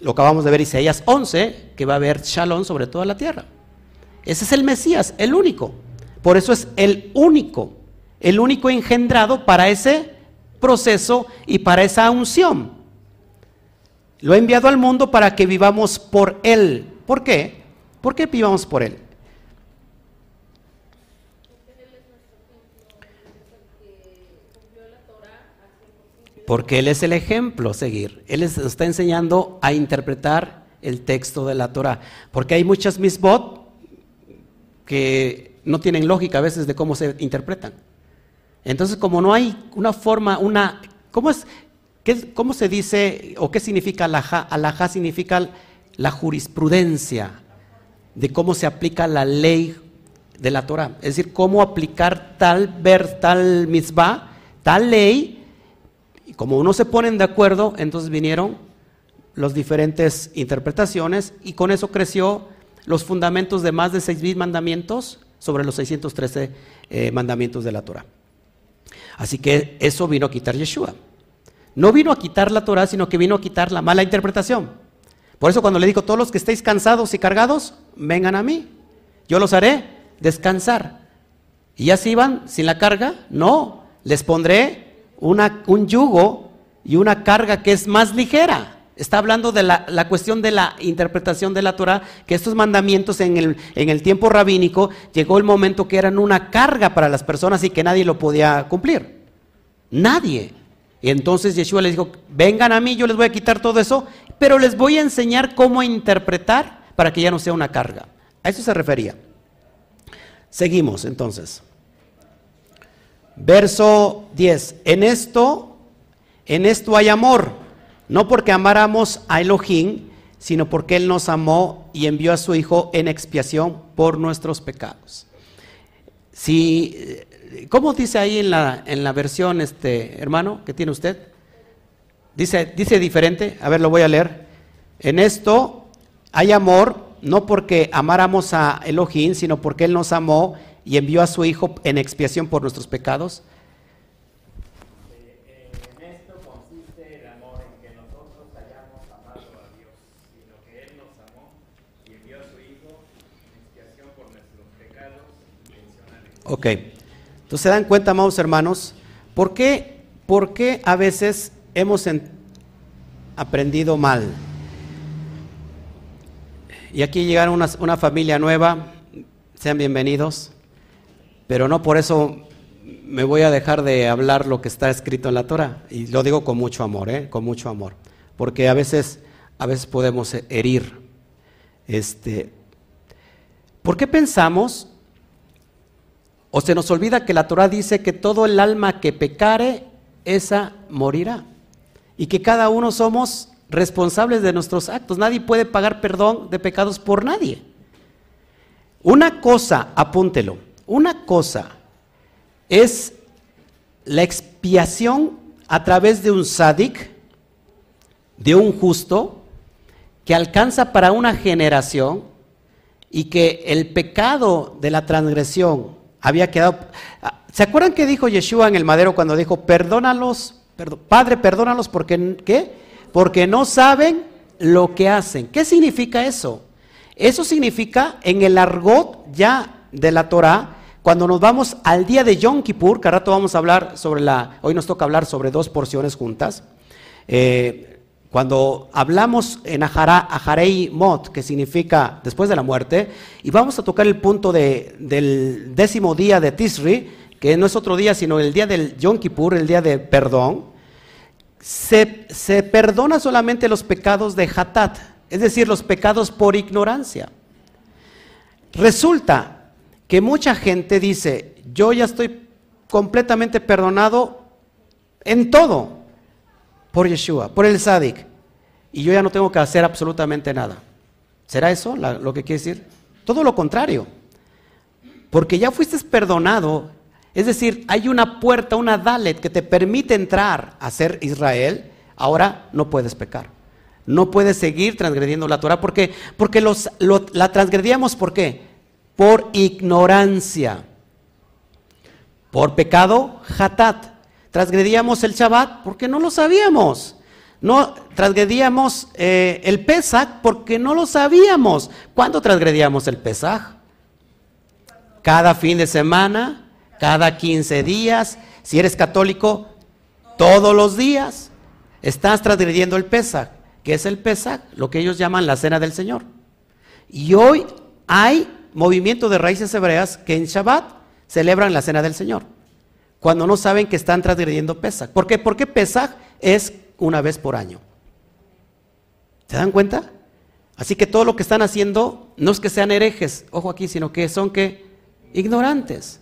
lo acabamos de ver Isaías 11, que va a haber shalom sobre toda la tierra. Ese es el Mesías, el único. Por eso es el único, el único engendrado para ese proceso y para esa unción. Lo ha enviado al mundo para que vivamos por Él. ¿Por qué? ¿Por qué vivamos por Él? Porque Él es el ejemplo a seguir. Él está enseñando a interpretar el texto de la Torah. Porque hay muchas misbot que no tienen lógica a veces de cómo se interpretan. Entonces, como no hay una forma, una... ¿Cómo, es, qué, cómo se dice o qué significa alajá? Alajá significa la jurisprudencia de cómo se aplica la ley de la Torah. Es decir, cómo aplicar tal ver, tal mitzvah, tal ley y como no se ponen de acuerdo, entonces vinieron las diferentes interpretaciones y con eso creció los fundamentos de más de seis mil mandamientos sobre los 613 eh, mandamientos de la Torah. Así que eso vino a quitar Yeshua. No vino a quitar la Torah, sino que vino a quitar la mala interpretación. Por eso cuando le digo, todos los que estéis cansados y cargados, vengan a mí. Yo los haré descansar. ¿Y ya se iban sin la carga? No, les pondré un yugo y una carga que es más ligera. Está hablando de la, cuestión de la interpretación de la Torah, que estos mandamientos en el, en el tiempo rabínico llegó el momento que eran una carga para las personas y que nadie lo podía cumplir. Nadie. Y entonces Yeshua les dijo, vengan a mí, yo les voy a quitar todo eso, pero les voy a enseñar cómo interpretar para que ya no sea una carga. A eso se refería. Seguimos entonces. Verso 10. En esto, en esto hay amor, no porque amáramos a Elohim, sino porque Él nos amó y envió a su Hijo en expiación por nuestros pecados. Si, eh, ¿Cómo dice ahí en la, en la versión, este, hermano, que tiene usted? Dice, dice diferente, a ver, lo voy a leer. En esto hay amor, no porque amáramos a Elohim, sino porque Él nos amó y envió a su Hijo en expiación por nuestros pecados? En esto consiste el amor, en que nosotros hayamos amado a Dios, sino que Él nos amó y envió a su Hijo en expiación por nuestros pecados intencionales. Ok, entonces se dan cuenta, amados hermanos, ¿por qué ¿por qué a veces hemos aprendido mal? Y aquí llegaron una, una familia nueva, sean bienvenidos, pero no por eso me voy a dejar de hablar lo que está escrito en la Torah. Y lo digo con mucho amor, ¿eh? con mucho amor. Porque a veces, a veces podemos herir. Este, ¿Por qué pensamos o se nos olvida que la Torah dice que todo el alma que pecare, esa morirá? Y que cada uno somos responsables de nuestros actos. Nadie puede pagar perdón de pecados por nadie. Una cosa, apúntelo, una cosa es la expiación a través de un sádic, de un justo, que alcanza para una generación y que el pecado de la transgresión había quedado... ¿Se acuerdan que dijo Yeshua en el madero cuando dijo, perdónalos, Padre, perdónalos porque, ¿qué? porque no saben lo que hacen? ¿Qué significa eso? Eso significa en el argot ya de la Torah, cuando nos vamos al día de Yom Kippur, que rato vamos a hablar sobre la, hoy nos toca hablar sobre dos porciones juntas. Eh, cuando hablamos en Aharei Mot, que significa después de la muerte, y vamos a tocar el punto del décimo día de Tisri, que no es otro día, sino el día del Yom Kippur, el día de perdón, se, se perdona solamente los pecados de Hatat, es decir, los pecados por ignorancia. Resulta que mucha gente dice, yo ya estoy completamente perdonado en todo por Yeshua, por el Sadik, y yo ya no tengo que hacer absolutamente nada. ¿Será eso lo que quiere decir? Todo lo contrario, porque ya fuiste perdonado, es decir, hay una puerta, una Dalet que te permite entrar a ser Israel, ahora no puedes pecar. No puedes seguir transgrediendo la Torah. ¿Por qué? Porque los, la transgredíamos, ¿por qué? por ignorancia. Por pecado, hatat. Transgredíamos el Shabbat porque no lo sabíamos. No transgredíamos eh, el Pesach porque no lo sabíamos. ¿Cuándo transgredíamos el Pesach? Cada fin de semana, cada 15 días. Si eres católico, todos los días. Estás transgrediendo el Pesach. ¿Qué es el Pesach? Lo que ellos llaman la cena del Señor. Y hoy hay movimiento de raíces hebreas que en Shabbat celebran la cena del Señor, cuando no saben que están transgrediendo Pesach. ¿Por qué? Porque Pesach es una vez por año. ¿Se dan cuenta? Así que todo lo que están haciendo no es que sean herejes, ojo aquí, sino que son que ignorantes.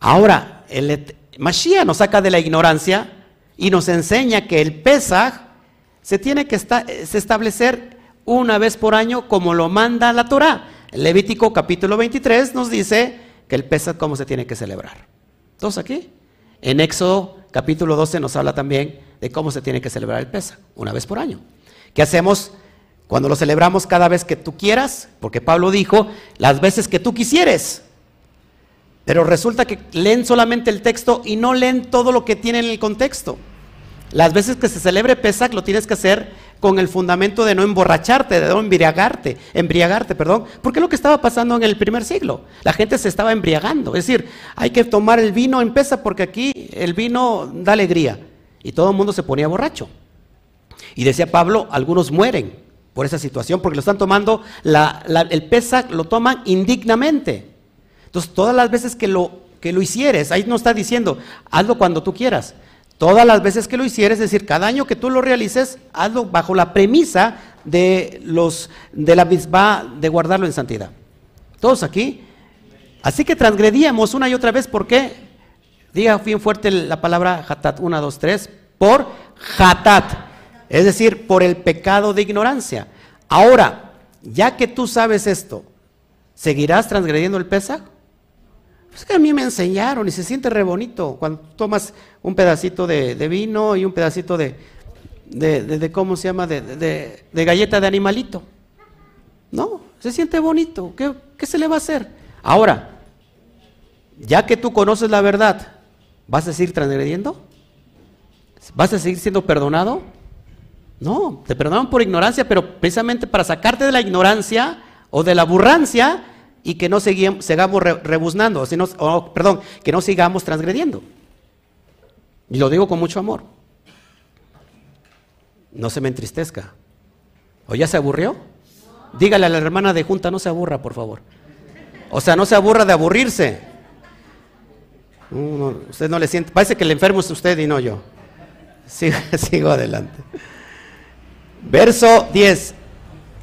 Ahora, el Mashiach nos saca de la ignorancia y nos enseña que el Pesach se tiene que establecer una vez por año como lo manda la Torah. Levítico capítulo 23 nos dice que el Pesach cómo se tiene que celebrar. ¿Todos aquí? En Éxodo capítulo 12 nos habla también de cómo se tiene que celebrar el Pesach, una vez por año. ¿Qué hacemos cuando lo celebramos cada vez que tú quieras? Porque Pablo dijo, las veces que tú quisieres. Pero resulta que leen solamente el texto y no leen todo lo que tiene en el contexto. Las veces que se celebre Pesach lo tienes que hacer con el fundamento de no emborracharte, de no embriagarte, embriagarte, perdón, porque es lo que estaba pasando en el primer siglo. La gente se estaba embriagando, es decir, hay que tomar el vino en Pesach porque aquí el vino da alegría y todo el mundo se ponía borracho. Y decía Pablo, algunos mueren por esa situación porque lo están tomando, el Pesach lo toman indignamente. Entonces, todas las veces que lo, que lo hicieres, ahí no está diciendo, hazlo cuando tú quieras. Todas las veces que lo hicieres, es decir, cada año que tú lo realices, hazlo bajo la premisa de, los, de la misma de guardarlo en santidad. Todos aquí. Así que transgredíamos una y otra vez, ¿por qué? Diga bien fuerte la palabra hatat, una, dos, tres, por hatat, es decir, por el pecado de ignorancia. Ahora, ya que tú sabes esto, ¿seguirás transgrediendo el Pesach? Pues que a mí me enseñaron y se siente re bonito cuando tomas un pedacito de, vino y un pedacito de, de, ¿cómo se llama? De, galleta de animalito. No, se siente bonito. ¿Qué, ¿Qué se le va a hacer? Ahora, ya que tú conoces la verdad, ¿vas a seguir transgrediendo? ¿Vas a seguir siendo perdonado? No, te perdonaron por ignorancia, pero precisamente para sacarte de la ignorancia o de la burrancia, y que no sigamos rebuznando, sino, perdón, que no sigamos transgrediendo. Y lo digo con mucho amor. No se me entristezca. ¿O ya se aburrió? Dígale a la hermana de junta, no se aburra, por favor. O sea, no se aburra de aburrirse. usted no le siente. Parece que el enfermo es usted y no yo. Sigo, sigo adelante. Verso 10.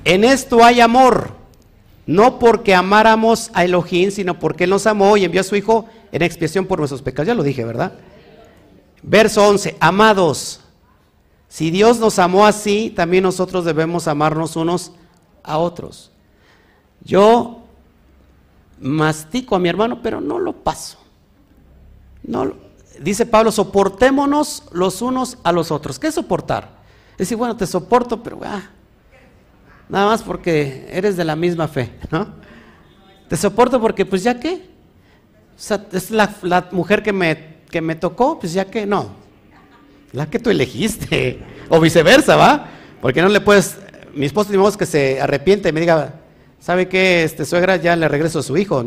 En esto hay amor. No porque amáramos a Elohim, sino porque Él nos amó y envió a su Hijo en expiación por nuestros pecados. Ya lo dije, ¿verdad? Verso 11. Amados, si Dios nos amó así, también nosotros debemos amarnos unos a otros. Yo mastico a mi hermano, pero no lo paso. No, dice Pablo, soportémonos los unos a los otros. ¿Qué es soportar? Es decir, bueno, te soporto, pero ah, nada más porque eres de la misma fe, ¿no? Te soporto porque, pues ya qué. O sea, es la, la mujer que me, que me tocó, pues ya que no. La que tú elegiste. O viceversa, ¿va? Porque no le puedes. Mi esposo, ni que se arrepiente y me diga, ¿Sabe qué, este, suegra? Ya le regreso a su hijo.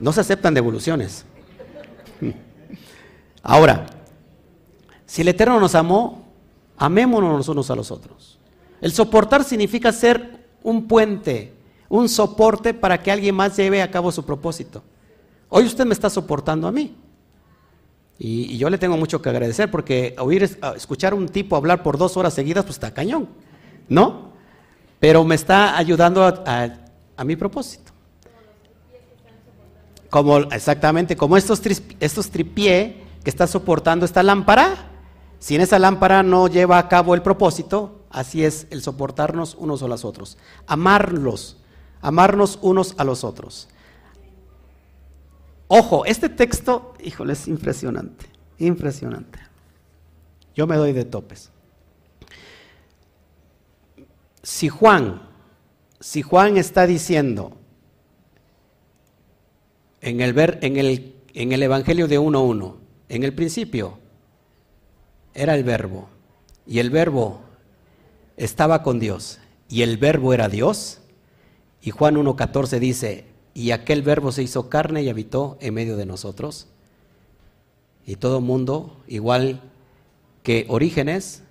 No se aceptan devoluciones. Ahora, si el Eterno nos amó, amémonos unos a los otros. El soportar significa ser un puente, un soporte para que alguien más lleve a cabo su propósito. Hoy usted me está soportando a mí. Y, yo le tengo mucho que agradecer porque oír, escuchar a un tipo hablar por dos horas seguidas, pues está cañón, ¿no? Pero me está ayudando a a mi propósito. Como, exactamente, como estos, estos tripié que está soportando esta lámpara, si en esa lámpara no lleva a cabo el propósito, así es el soportarnos unos a los otros. Amarlos, amarnos unos a los otros. Ojo, este texto, híjole, es impresionante, impresionante. Yo me doy de topes. Si Juan si Juan está diciendo en el, ver, en el, en el Evangelio de 1.1, en el principio era el verbo, y el verbo estaba con Dios, y el verbo era Dios, y Juan 1.14 dice, y aquel verbo se hizo carne y habitó en medio de nosotros, y todo mundo, igual que Orígenes,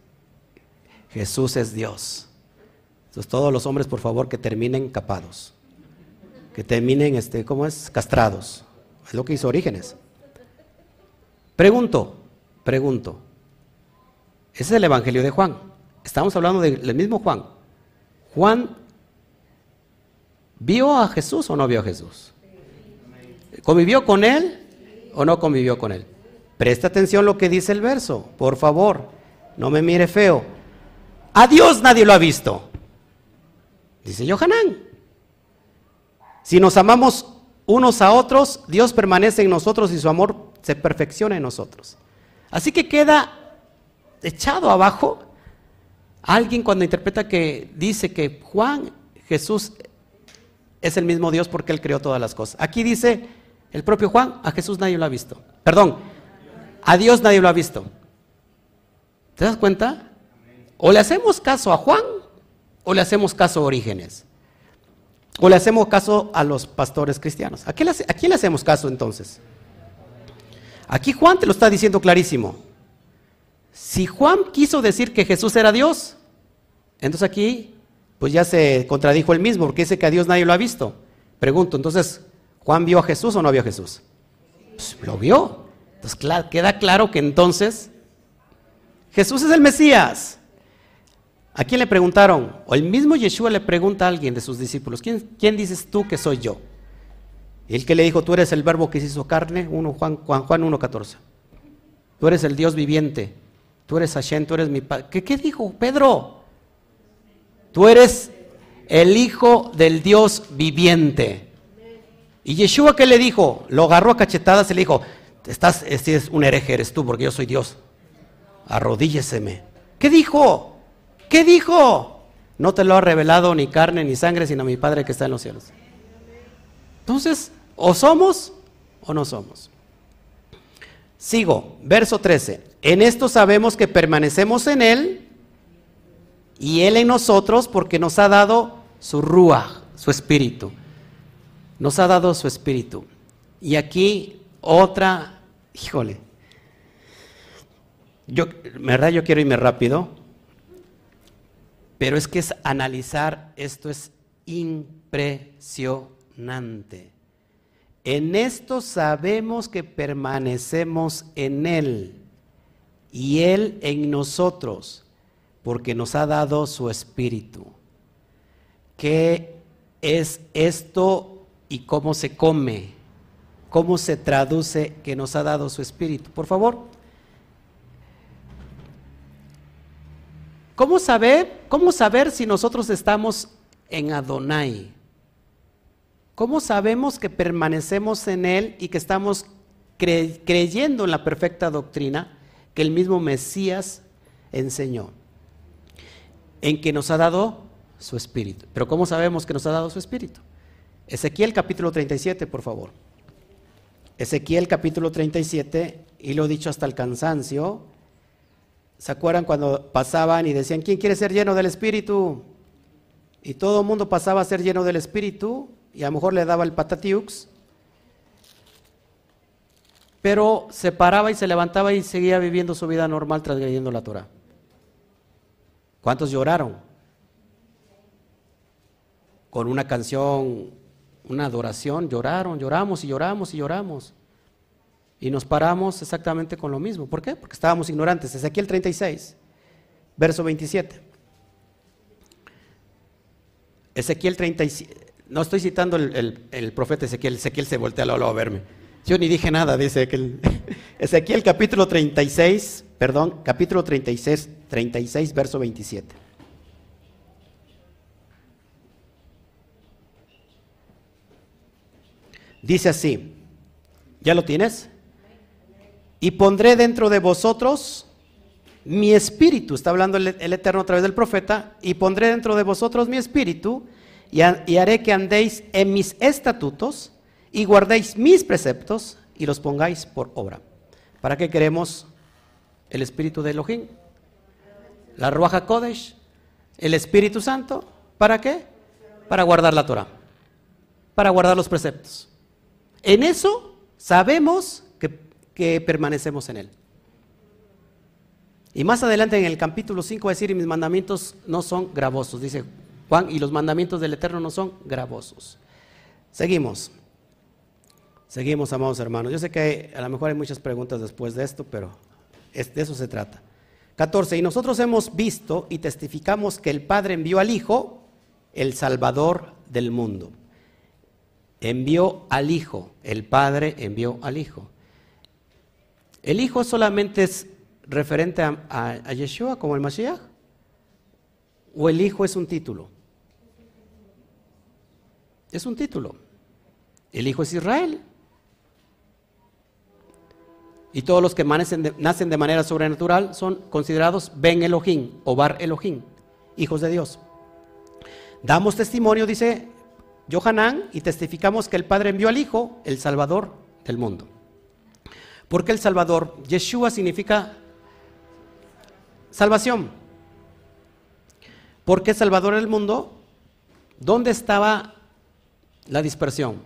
Jesús es Dios. Entonces, todos los hombres, por favor, que terminen capados. Que terminen, este, ¿cómo es? Castrados. Es lo que hizo Orígenes. Pregunto, pregunto. Ese es el Evangelio de Juan. Estamos hablando del mismo Juan. Juan ¿Vio a Jesús o no vio a Jesús? ¿Convivió con él o no convivió con él? Presta atención lo que dice el verso, por favor. No me mire feo. A Dios nadie lo ha visto. Dice Yohanan. Si nos amamos unos a otros, Dios permanece en nosotros y su amor se perfecciona en nosotros. Así que queda echado abajo alguien cuando interpreta que dice que Juan, Jesús es el mismo Dios porque Él creó todas las cosas. Aquí dice el propio Juan, a Jesús nadie lo ha visto. Perdón, a Dios nadie lo ha visto. ¿Te das cuenta? O le hacemos caso a Juan ¿O le hacemos caso a Orígenes? ¿O le hacemos caso a los pastores cristianos? ¿A quién, le, hacemos caso entonces? Aquí Juan te lo está diciendo clarísimo. Si Juan quiso decir que Jesús era Dios, entonces aquí pues ya se contradijo él mismo, porque dice que a Dios nadie lo ha visto. Pregunto, entonces, ¿Juan vio a Jesús o no vio a Jesús? Pues, lo vio. Entonces queda claro que entonces Jesús es el Mesías. ¿A quién le preguntaron? O el mismo Yeshua le pregunta a alguien de sus discípulos, ¿quién, quién dices tú que soy yo? Y el que le dijo, tú eres el verbo que se hizo carne, Juan, Juan, Juan 1.14. Tú eres el Dios viviente, tú eres Hashem, tú eres mi padre. ¿Qué, ¿Qué dijo Pedro? Tú eres el Hijo del Dios viviente. Y Yeshua, ¿qué le dijo? Lo agarró a cachetadas y le dijo, estás, este es un hereje, eres tú, porque yo soy Dios. Arrodílleseme. ¿Qué dijo? ¿Qué dijo? No te lo ha revelado ni carne ni sangre, sino mi Padre que está en los cielos. Entonces, o somos o no somos. Sigo, verso 13. En esto sabemos que permanecemos en Él y Él en nosotros porque nos ha dado su rúa, su espíritu. Nos ha dado su espíritu. Y aquí otra, híjole, Yo, verdad, yo quiero irme rápido, pero es que es analizar, esto es impresionante. En esto sabemos que permanecemos en Él y Él en nosotros, porque nos ha dado su Espíritu. ¿Qué es esto y cómo se come? ¿Cómo se traduce que nos ha dado su Espíritu? Por favor. ¿Cómo saber, cómo saber si nosotros estamos en Adonai? ¿Cómo sabemos que permanecemos en Él y que estamos creyendo en la perfecta doctrina que el mismo Mesías enseñó? En que nos ha dado su espíritu. Pero ¿cómo sabemos que nos ha dado su espíritu? Ezequiel capítulo 37, por favor. Ezequiel capítulo 37, y lo he dicho hasta el cansancio. ¿Se acuerdan cuando pasaban y decían, ¿quién quiere ser lleno del espíritu? Y todo el mundo pasaba a ser lleno del espíritu y a lo mejor le daba el patatiux, pero se paraba y se levantaba y seguía viviendo su vida normal transgrediendo la Torah. ¿Cuántos lloraron? Con una canción, una adoración, lloraron, lloramos y lloramos y lloramos. Y nos paramos exactamente con lo mismo. ¿Por qué? Porque estábamos ignorantes. Ezequiel 36, verso 27. Ezequiel 37, no estoy citando el, profeta Ezequiel, Ezequiel se voltea a verme. Yo ni dije nada, dice que Ezequiel capítulo 36, perdón, capítulo 36, 36, verso 27. Dice así, ¿ya lo tienes? Y pondré dentro de vosotros mi espíritu, está hablando el, Eterno a través del profeta, y pondré dentro de vosotros mi espíritu, y, haré que andéis en mis estatutos y guardéis mis preceptos y los pongáis por obra. ¿Para qué queremos el Espíritu de Elohim? La Ruaja Kodesh, el Espíritu Santo, ¿para qué? Para guardar la Torah, para guardar los preceptos. En eso sabemos que, permanecemos en Él. Y más adelante en el capítulo 5 va a decir, y mis mandamientos no son gravosos, dice Juan, y los mandamientos del Eterno no son gravosos. Seguimos. Seguimos, amados hermanos. Yo sé que a lo mejor hay muchas preguntas después de esto, pero de eso se trata. 14. Y nosotros hemos visto y testificamos que el Padre envió al Hijo, el Salvador del mundo. Envió al Hijo, el Padre envió al Hijo. ¿El Hijo solamente es referente a, a Yeshua como el Mashiach? ¿O el Hijo es un título? Es un título. El Hijo es Israel. Y todos los que nacen de, manera sobrenatural son considerados Ben Elohim o Bar Elohim, hijos de Dios. Damos testimonio, dice Johanán, y testificamos que el Padre envió al Hijo, el Salvador del mundo. Porque el Salvador, Yeshua significa salvación. ¿Por qué Salvador del mundo? ¿Dónde estaba la dispersión.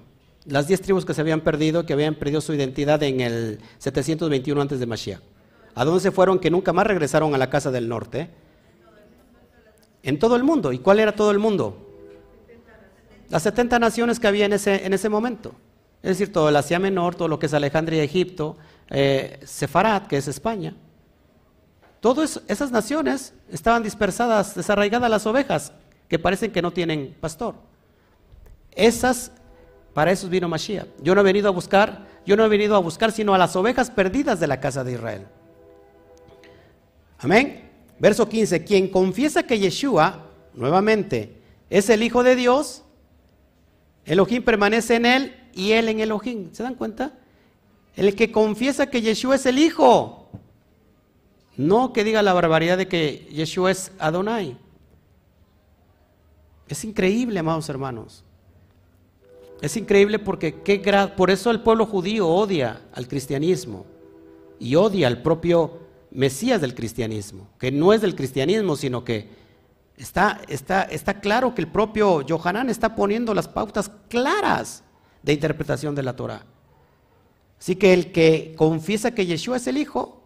Las diez tribus que se habían perdido, que habían perdido su identidad en el 721 antes de Mashiach. ¿A dónde se fueron? Que nunca más regresaron a la casa del norte. En todo el mundo. ¿Y cuál era todo el mundo? Las 70 naciones que había en ese, en ese momento. Es decir, todo el Asia Menor, todo lo que es Alejandría, Egipto, eh, que es España. Todas esas naciones estaban dispersadas, desarraigadas las ovejas, que parecen que no tienen pastor. Esas, para eso vino Mashiach. Yo no he venido a buscar, yo no he venido a buscar sino a las ovejas perdidas de la casa de Israel. Amén. Verso 15, quien confiesa que Yeshua, nuevamente, es el Hijo de Dios, Elohim permanece en él y él en Elohim. ¿Se dan cuenta? El que confiesa que Yeshua es el Hijo. No que diga la barbaridad de que Yeshua es Adonai. Es increíble, amados hermanos. Es increíble porque qué por eso el pueblo judío odia al cristianismo y odia al propio Mesías del cristianismo, que no es del cristianismo, sino que está, está, está claro que el propio Johanán está poniendo las pautas claras de interpretación de la Torah. Así que el que confiesa que Yeshua es el Hijo,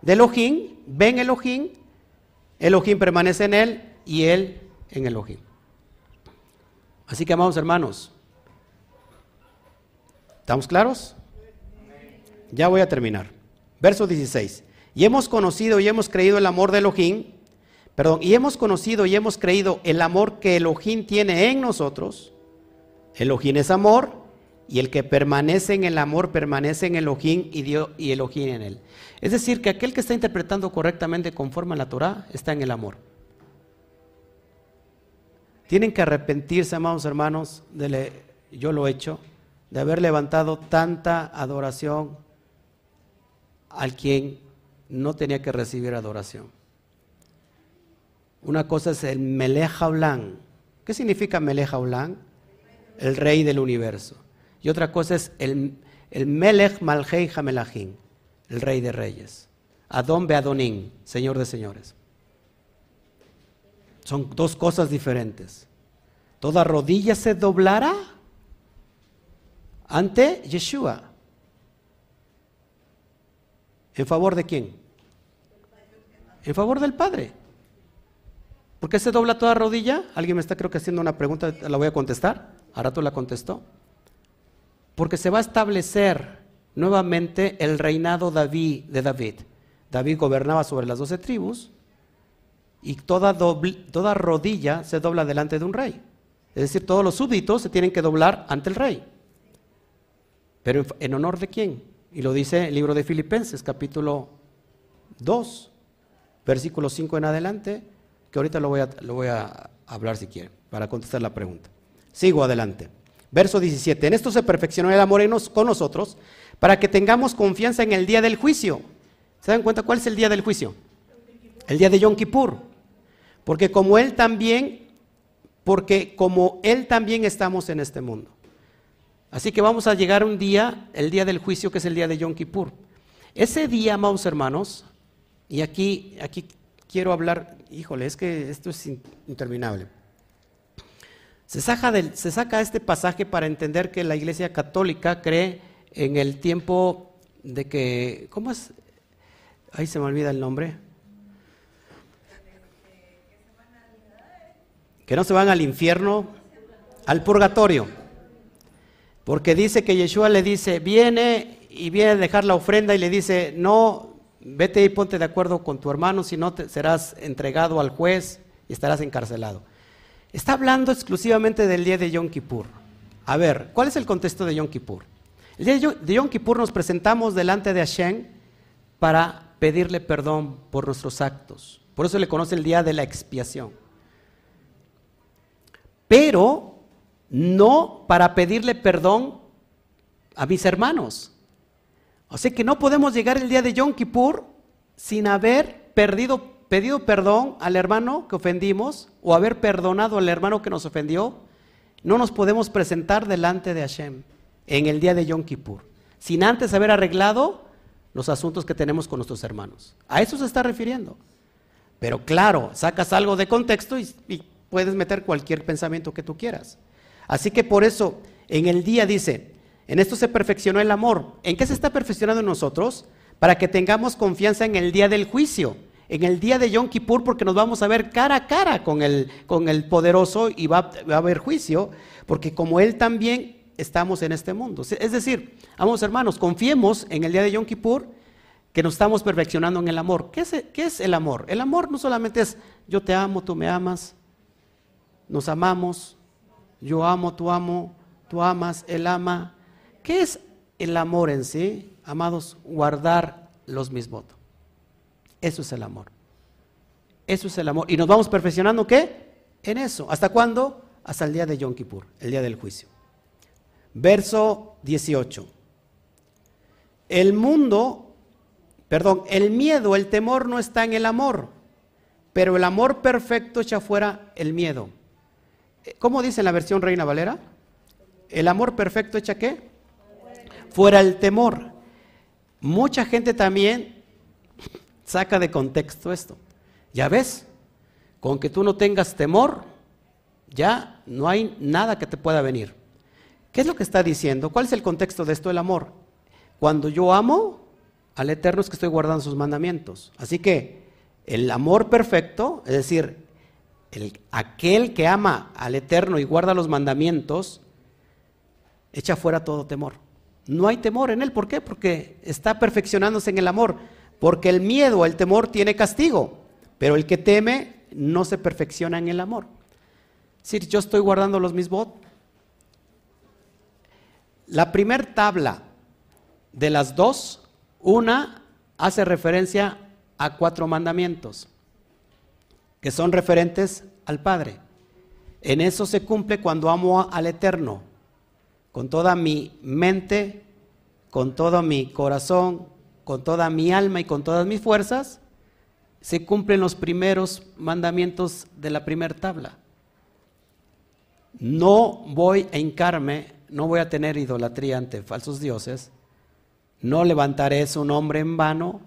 de Elohim, ven Elohim, Elohim permanece en él y él en Elohim. Así que, amados hermanos, ¿estamos claros? Ya voy a terminar. Verso 16. Y hemos conocido y hemos creído el amor de Elohim, perdón, y hemos conocido y hemos creído el amor que Elohim tiene en nosotros. Elohim es amor, y el que permanece en el amor permanece en Elohim y, Dios, y Elohim en él. Es decir, que aquel que está interpretando correctamente conforme a la Torah está en el amor. Tienen que arrepentirse, amados hermanos, de yo lo he hecho, de haber levantado tanta adoración al quien no tenía que recibir adoración. Una cosa es el Melech ¿Qué significa Melech El rey del universo. Y otra cosa es el, el Melech Malhei el rey de reyes. Adón Beadonín, señor de señores. Son dos cosas diferentes. Toda rodilla se doblará ante Yeshua. ¿En favor de quién? En favor del Padre. ¿Por qué se dobla toda rodilla? Alguien me está creo que haciendo una pregunta, la voy a contestar. Ahora tú la contestó. Porque se va a establecer nuevamente el reinado David, de David. David gobernaba sobre las doce tribus y toda, toda rodilla se dobla delante de un rey. Es decir, todos los súbditos se tienen que doblar ante el rey. Pero en honor de quién? Y lo dice el libro de Filipenses, capítulo 2, versículo 5 en adelante, que ahorita lo voy a, lo voy a hablar si quieren, para contestar la pregunta. Sigo adelante. Verso 17. En esto se perfeccionó el amor con nosotros para que tengamos confianza en el día del juicio. ¿Se dan cuenta cuál es el día del juicio? El día de Yom Kippur. Porque como Él también, porque como Él también estamos en este mundo. Así que vamos a llegar un día, el día del juicio, que es el día de Yom Kippur. Ese día, amados hermanos, y aquí, aquí quiero hablar, híjole, es que esto es interminable. Se saca, del, se saca este pasaje para entender que la Iglesia Católica cree en el tiempo de que, ¿cómo es? Ahí se me olvida el nombre. Que no se van al infierno, al purgatorio. Porque dice que Yeshua le dice, viene y viene a dejar la ofrenda y le dice, no, vete y ponte de acuerdo con tu hermano, si no serás entregado al juez y estarás encarcelado. Está hablando exclusivamente del día de Yom Kippur. A ver, ¿cuál es el contexto de Yom Kippur? El día de Yom Kippur nos presentamos delante de Hashem para pedirle perdón por nuestros actos. Por eso le conoce el día de la expiación. Pero no para pedirle perdón a mis hermanos. O sea que no podemos llegar el día de Yom Kippur sin haber pedido perdón al hermano que ofendimos o haber perdonado al hermano que nos ofendió, no nos podemos presentar delante de Hashem en el día de Yom Kippur, sin antes haber arreglado los asuntos que tenemos con nuestros hermanos. A eso se está refiriendo. Pero claro, sacas algo de contexto y puedes meter cualquier pensamiento que tú quieras. Así que por eso, en el día dice, en esto se perfeccionó el amor. ¿En qué se está perfeccionando nosotros? Para que tengamos confianza en el día del juicio en el día de Yom Kippur porque nos vamos a ver cara a cara con el, con el poderoso y va, a haber juicio, porque como Él también estamos en este mundo. Es decir, vamos hermanos, confiemos en el día de Yom Kippur que nos estamos perfeccionando en el amor. ¿Qué es, ¿Qué es el amor? El amor no solamente es yo te amo, tú me amas, nos amamos, yo amo, tú amo, tú amas, Él ama. ¿Qué es el amor en sí? Amados, guardar los mis votos. Eso es el amor. Eso es el amor. Y nos vamos perfeccionando qué? En eso. ¿Hasta cuándo? Hasta el día de Yom Kippur, el día del juicio. Verso 18. El mundo, perdón, el miedo, el temor no está en el amor, pero el amor perfecto echa fuera el miedo. ¿Cómo dice en la versión Reina Valera? El amor perfecto echa qué? Fuera el temor. Mucha gente también saca de contexto esto. Ya ves, con que tú no tengas temor, ya no hay nada que te pueda venir. ¿Qué es lo que está diciendo? ¿Cuál es el contexto de esto, el amor? Cuando yo amo, al Eterno es que estoy guardando sus mandamientos. Así que el amor perfecto, es decir, el, aquel que ama al Eterno y guarda los mandamientos, echa fuera todo temor. No hay temor en él. ¿Por qué? Porque está perfeccionándose en el amor. Porque el miedo, el temor tiene castigo. Pero el que teme no se perfecciona en el amor. Es yo estoy guardando los misbot. La primer tabla de las dos, una hace referencia a cuatro mandamientos que son referentes al Padre. En eso se cumple cuando amo al Eterno, con toda mi mente, con todo mi corazón, con toda mi alma y con todas mis fuerzas, se cumplen los primeros mandamientos de la primera tabla. No voy a hincarme, no voy a tener idolatría ante falsos dioses, no levantaré su nombre en vano,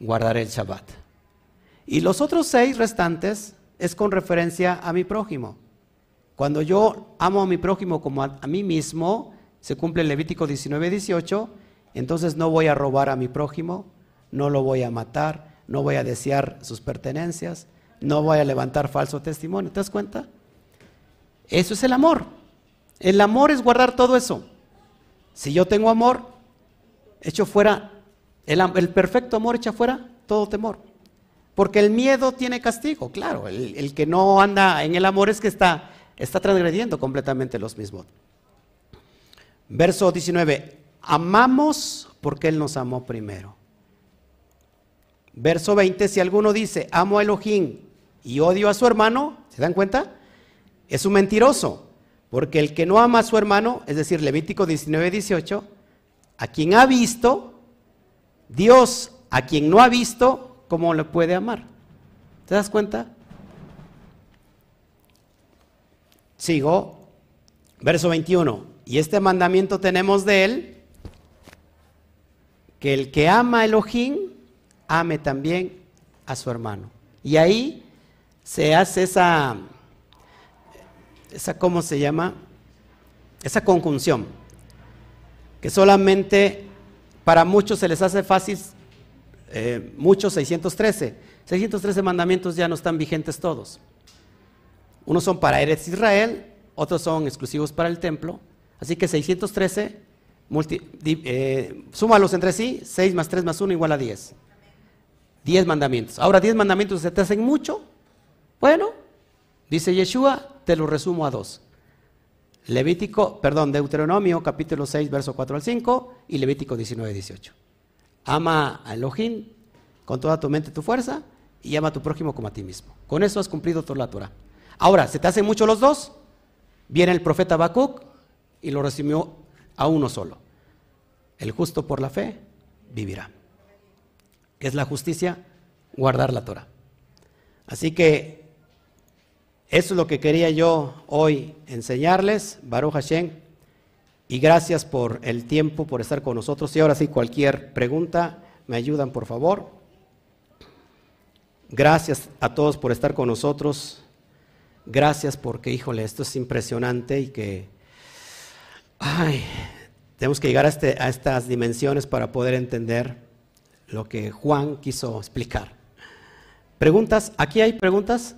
guardaré el Shabbat. Y los otros seis restantes es con referencia a mi prójimo. Cuando yo amo a mi prójimo como a, mí mismo, se cumple el Levítico 19, 18, entonces no voy a robar a mi prójimo, no lo voy a matar, no voy a desear sus pertenencias, no voy a levantar falso testimonio. ¿Te das cuenta? Eso es el amor. El amor es guardar todo eso. Si yo tengo amor, echo fuera, el, el perfecto amor echa fuera todo temor. Porque el miedo tiene castigo, claro. El, que no anda en el amor es que está, está transgrediendo completamente los mismos. Verso 19. Amamos porque Él nos amó primero. Verso 20. Si alguno dice, amo a Elohim y odio a su hermano, ¿se dan cuenta? Es un mentiroso. Porque el que no ama a su hermano, es decir, Levítico 19, 18, a quien ha visto, Dios a quien no ha visto, ¿cómo le puede amar? ¿Te das cuenta? Sigo, verso 21. Y este mandamiento tenemos de él, que el que ama a Elohim, ame también a su hermano. Y ahí se hace esa, esa ¿cómo se llama? Esa conjunción que solamente para muchos se les hace fácil, eh, muchos 613. 613 mandamientos ya no están vigentes todos. Unos son para Eretz Israel, otros son exclusivos para el templo. Así que 613, eh, súmalos entre sí, 6 más 3 más 1 igual a 10. 10 mandamientos. Ahora, 10 mandamientos se te hacen mucho. Bueno, dice Yeshua, te lo resumo a dos. Levítico, perdón, Deuteronomio capítulo 6, verso 4 al 5 y Levítico 19, 18. Ama a Elohim con toda tu mente y tu fuerza y ama a tu prójimo como a ti mismo. Con eso has cumplido toda la Torah. Ahora, ¿se te hacen mucho los dos? Viene el profeta Habacuc y lo resumió a uno solo. El justo por la fe vivirá. ¿Qué es la justicia? Guardar la Torah. Así que eso es lo que quería yo hoy enseñarles, Baruch Hashem, y gracias por el tiempo, por estar con nosotros. Y ahora sí, cualquier pregunta, me ayudan por favor. Gracias a todos por estar con nosotros. Gracias porque, híjole, esto es impresionante y que, ay, tenemos que llegar a, este, a estas dimensiones para poder entender lo que Juan quiso explicar. ¿Preguntas? ¿Aquí hay preguntas?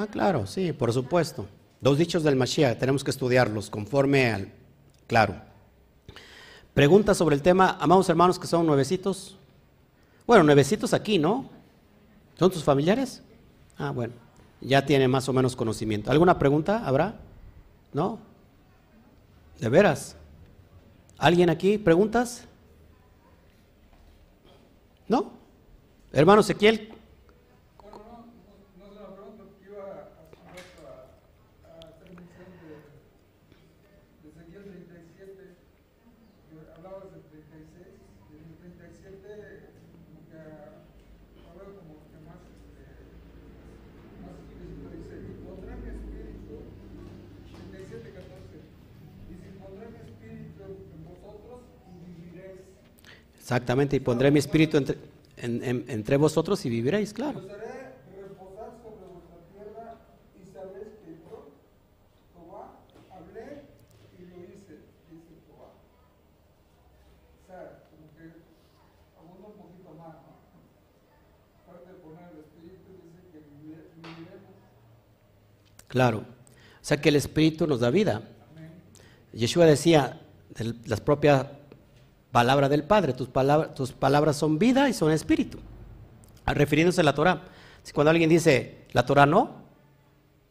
Ah, claro, sí, por supuesto. Dos dichos del Mashiach, tenemos que estudiarlos conforme al... Claro. Pregunta sobre el tema, amados hermanos que son nuevecitos. Bueno, nuevecitos aquí, ¿no? ¿Son tus familiares? Ah, bueno, ya tiene más o menos conocimiento. ¿Alguna pregunta habrá? ¿No? ¿De veras? ¿Alguien aquí? ¿Preguntas? ¿No? Hermano Ezequiel, Exactamente, y pondré mi espíritu entre, en- en- entre vosotros y viviréis, claro. Viviremos. Claro. O sea que el Espíritu nos da vida. Yeshua decía, de las propias palabras del Padre, tus, palabras tus palabras son vida y son espíritu. Ah, Refiriéndose a la Torah. Si cuando alguien dice, la Torah no,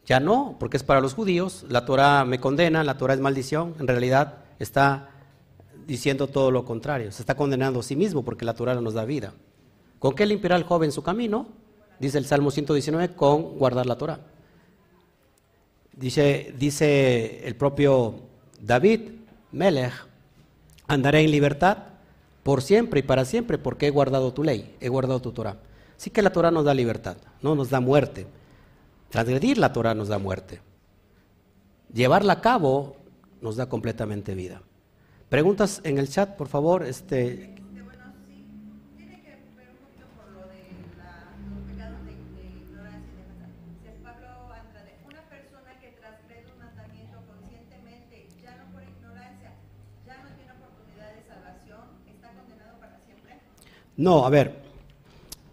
ya no, porque es para los judíos, la Torah me condena, la Torah es maldición, en realidad está diciendo todo lo contrario, se está condenando a sí mismo porque la Torah no nos da vida. ¿Con qué limpiará el joven su camino? Dice el Salmo 119, con guardar la Torah. Dice, dice el propio David, Melech, andaré en libertad por siempre y para siempre porque he guardado tu ley, he guardado tu Torah. Sí que la Torah nos da libertad, no nos da muerte. Transgredir la Torah nos da muerte. Llevarla a cabo nos da completamente vida. Preguntas en el chat, por favor. Este, Este, bueno, sí, tiene que ver un poquito por lo de la, los pecados de, de ignorancia y demás. Dice Pablo Andrade, una persona que transgrede un mandamiento conscientemente, ya no por ignorancia, ya no tiene oportunidad de salvación, está condenado para siempre. No, a ver,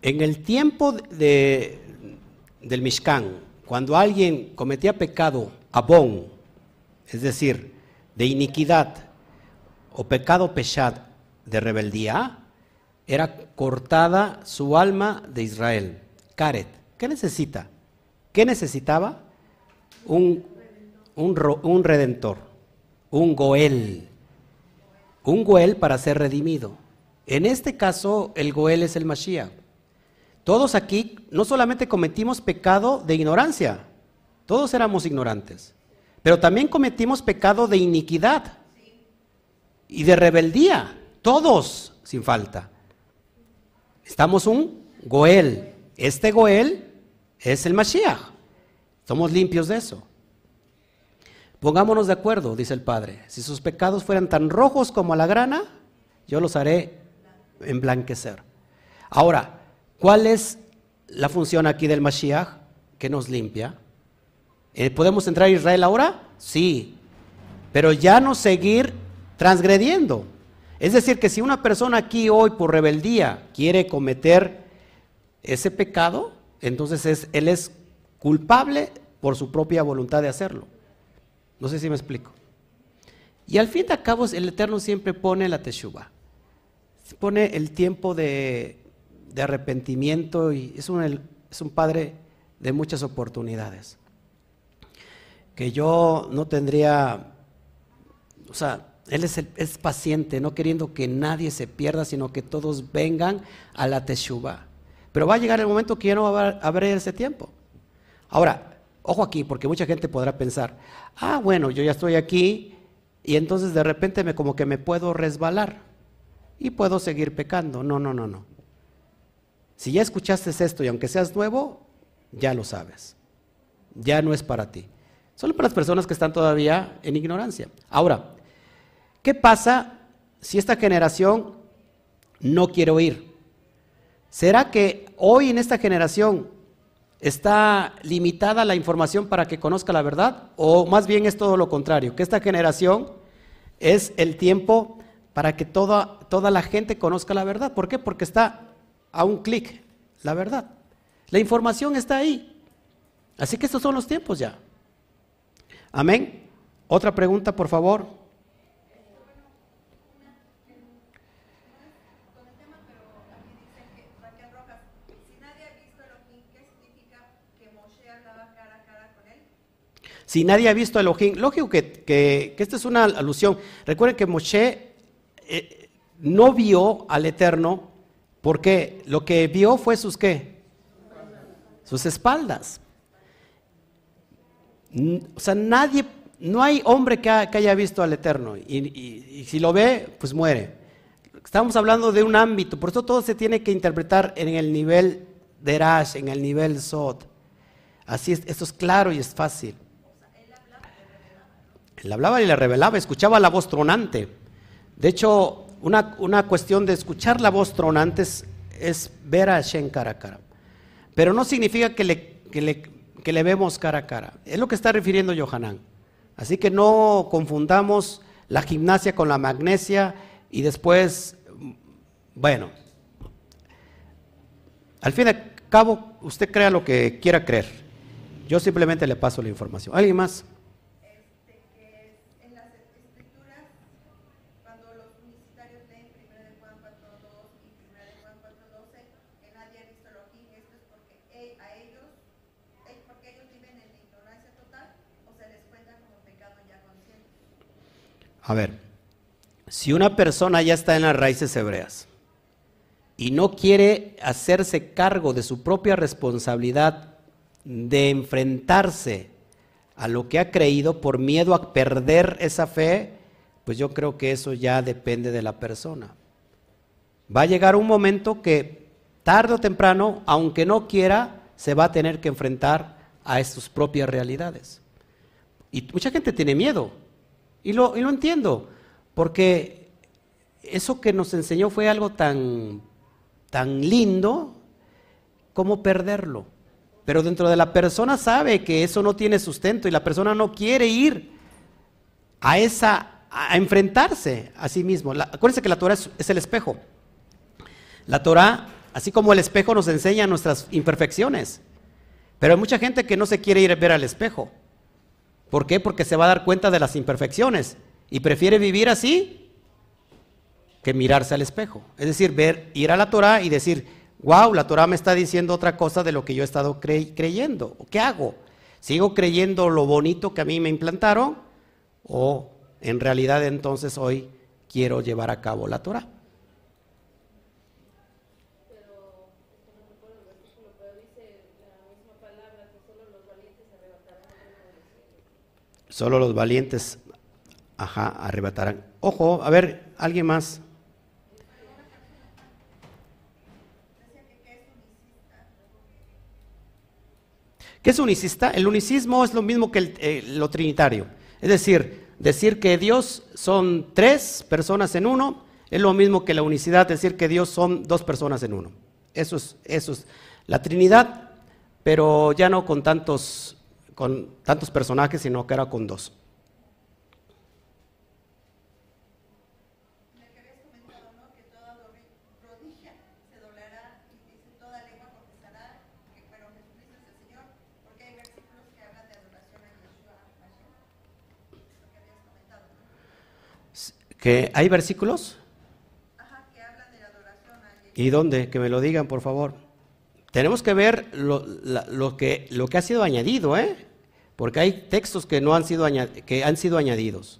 en el tiempo de, del Mishkan, cuando alguien cometía pecado abón, es decir, de iniquidad o pecado peshad de rebeldía, era cortada su alma de Israel. Karet, ¿qué necesita? ¿Qué necesitaba? Un, un, un redentor, un goel, un Goel para ser redimido. En este caso, el Goel es el Mashiach. Todos aquí no solamente cometimos pecado de ignorancia, todos éramos ignorantes, pero también cometimos pecado de iniquidad y de rebeldía, todos sin falta. Estamos un Goel. Este Goel es el Mashiach. Somos limpios de eso. Pongámonos de acuerdo, dice el Padre. Si sus pecados fueran tan rojos como la grana, yo los haré emblanquecer. Ahora, ¿cuál es la función aquí del Mashiach que nos limpia? Eh, ¿Podemos entrar a Israel ahora? Sí, pero ya no seguir transgrediendo. Es decir, que si una persona aquí hoy por rebeldía quiere cometer ese pecado, entonces es- él es culpable por su propia voluntad de hacerlo. No sé si me explico. Y al fin de cabo, el Eterno siempre pone la teshuva. Pone el tiempo de, arrepentimiento y es un, padre de muchas oportunidades. Que yo no tendría, o sea, Él es, paciente, no queriendo que nadie se pierda, sino que todos vengan a la teshuva. Pero va a llegar el momento que ya no va a haber ese tiempo. Ahora, ojo aquí, porque mucha gente podrá pensar, ah, bueno, yo ya estoy aquí y entonces de repente me como que me puedo resbalar y puedo seguir pecando. No, no, no, no. Si ya escuchaste esto y aunque seas nuevo, ya lo sabes. Ya no es para ti. Solo para las personas que están todavía en ignorancia. Ahora, ¿qué pasa si esta generación no quiere oír? ¿Será que hoy en esta generación está limitada la información para que conozca la verdad? ¿O más bien es todo lo contrario? Que esta generación es el tiempo para que toda, toda la gente conozca la verdad. ¿Por qué? Porque está a un clic la verdad. La información está ahí. Así que estos son los tiempos ya. Amén. Otra pregunta, por favor. Si nadie ha visto a Elohim, lógico que, que, que esta es una alusión. Recuerden que Moshe eh, no vio al Eterno porque lo que vio fue sus qué? Sus espaldas. O sea, nadie, no hay hombre que, ha- que haya visto al Eterno. Y, si lo ve, pues muere. Estamos hablando de un ámbito, por eso todo se tiene que interpretar en el nivel de Rash, en el nivel Sod. Así es, esto es claro y es fácil. Él hablaba y le revelaba, escuchaba la voz tronante. De hecho, una, una cuestión de escuchar la voz tronante es, es ver a Hashem cara a cara. Pero no significa que le, que le, que le vemos cara a cara. Es lo que está refiriendo Yohanan. Así que no confundamos la gimnasia con la magnesia y después, bueno, al fin y al cabo, usted crea lo que quiera creer. Yo simplemente le paso la información. ¿Alguien más? este, que en las escrituras, cuando los universitarios leen 1 de Juan 4.2 y 1 de Juan 4.12, que nadie ha visto lo aquí, esto es porque e- a ellos, eh, porque ellos viven en la ignorancia total o se les cuenta como pecado ya consciente. A ver, si una persona ya está en las raíces hebreas y no quiere hacerse cargo de su propia responsabilidad de enfrentarse a lo que ha creído por miedo a perder esa fe, pues yo creo que eso ya depende de la persona. Va a llegar un momento que tarde o temprano, aunque no quiera, se va a tener que enfrentar a sus propias realidades. Y mucha gente tiene miedo. Y lo, y lo entiendo, porque eso que nos enseñó fue algo tan, tan lindo como perderlo. Pero dentro de la persona sabe que eso no tiene sustento y la persona no quiere ir a esa a enfrentarse a sí mismo. La- acuérdense que la Torah es, es el espejo. La Torah, así como el espejo nos enseña nuestras imperfecciones. Pero hay mucha gente que no se quiere ir a ver al espejo. ¿Por qué? Porque se va a dar cuenta de las imperfecciones y prefiere vivir así que mirarse al espejo. Es decir, ver, ir a la Torah y decir, wow, la Torah me está diciendo otra cosa de lo que yo he estado cre- creyendo. ¿Qué hago? ¿Sigo creyendo lo bonito que a mí me implantaron? ¿O en realidad entonces hoy quiero llevar a cabo la Torah? Solo los valientes, arrebatarán. Ojo, a ver, alguien más. ¿Qué es unicista? El unicismo es lo mismo que eh, lo trinitario. Es decir, decir que Dios son tres personas en uno es lo mismo que la unicidad, decir que Dios son dos personas en uno. Eso es, eso es la Trinidad, pero ya no con tantos, con tantos personajes, sino que era con dos. Que hay versículos que hablan de adoración a Yeshua Hashem. Lo que habías comentado, ¿no? ¿Que ¿Hay versículos? Ajá, que hablan de la adoración a. ¿Y dónde? Que me lo digan, por favor. Tenemos que ver lo, la- lo que, lo que ha sido añadido, ¿eh? Porque hay textos que, no han, sido que han sido añadidos.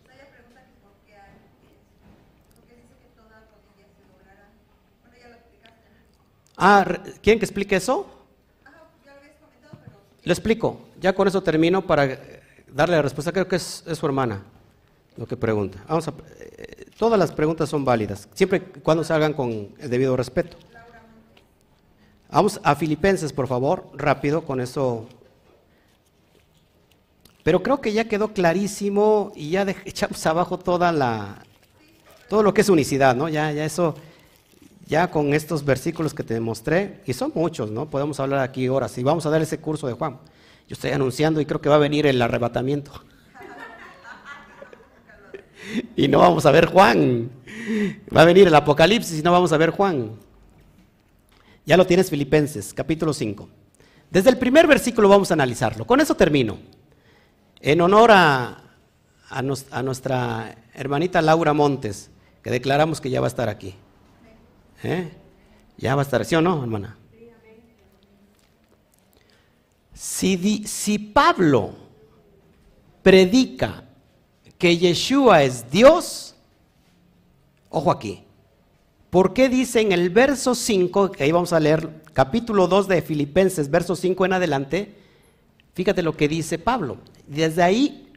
Ah, re- ¿quieren que explique eso? Ajá, ya lo explico. Ya con eso termino para eh, darle la respuesta. Creo que es, es su hermana lo que pregunta. Vamos a, eh, todas las preguntas son válidas, siempre y cuando se hagan con el debido respeto. Vamos a Filipenses, por favor, rápido, con eso. Pero creo que ya quedó clarísimo y ya echamos abajo toda la, todo lo que es unicidad, ¿no? Ya, ya eso, ya con estos versículos que te mostré, y son muchos, ¿no? Podemos hablar aquí horas y vamos a dar ese curso de Juan. Yo estoy anunciando y creo que va a venir el arrebatamiento. y no vamos a ver Juan. Va a venir el Apocalipsis y no vamos a ver Juan. Ya lo tienes Filipenses, capítulo 5. Desde el primer versículo vamos a analizarlo. Con eso termino. En honor a, a nuestra hermanita Laura Montes, que declaramos que ya va a estar aquí. ¿Eh? Ya va a estar, ¿sí o no, hermana? Si, di- si Pablo predica que Yeshua es Dios, ojo aquí, ¿por qué dice en el verso 5, que ahí vamos a leer, capítulo 2 de Filipenses, verso 5 en adelante, fíjate lo que dice Pablo. Desde ahí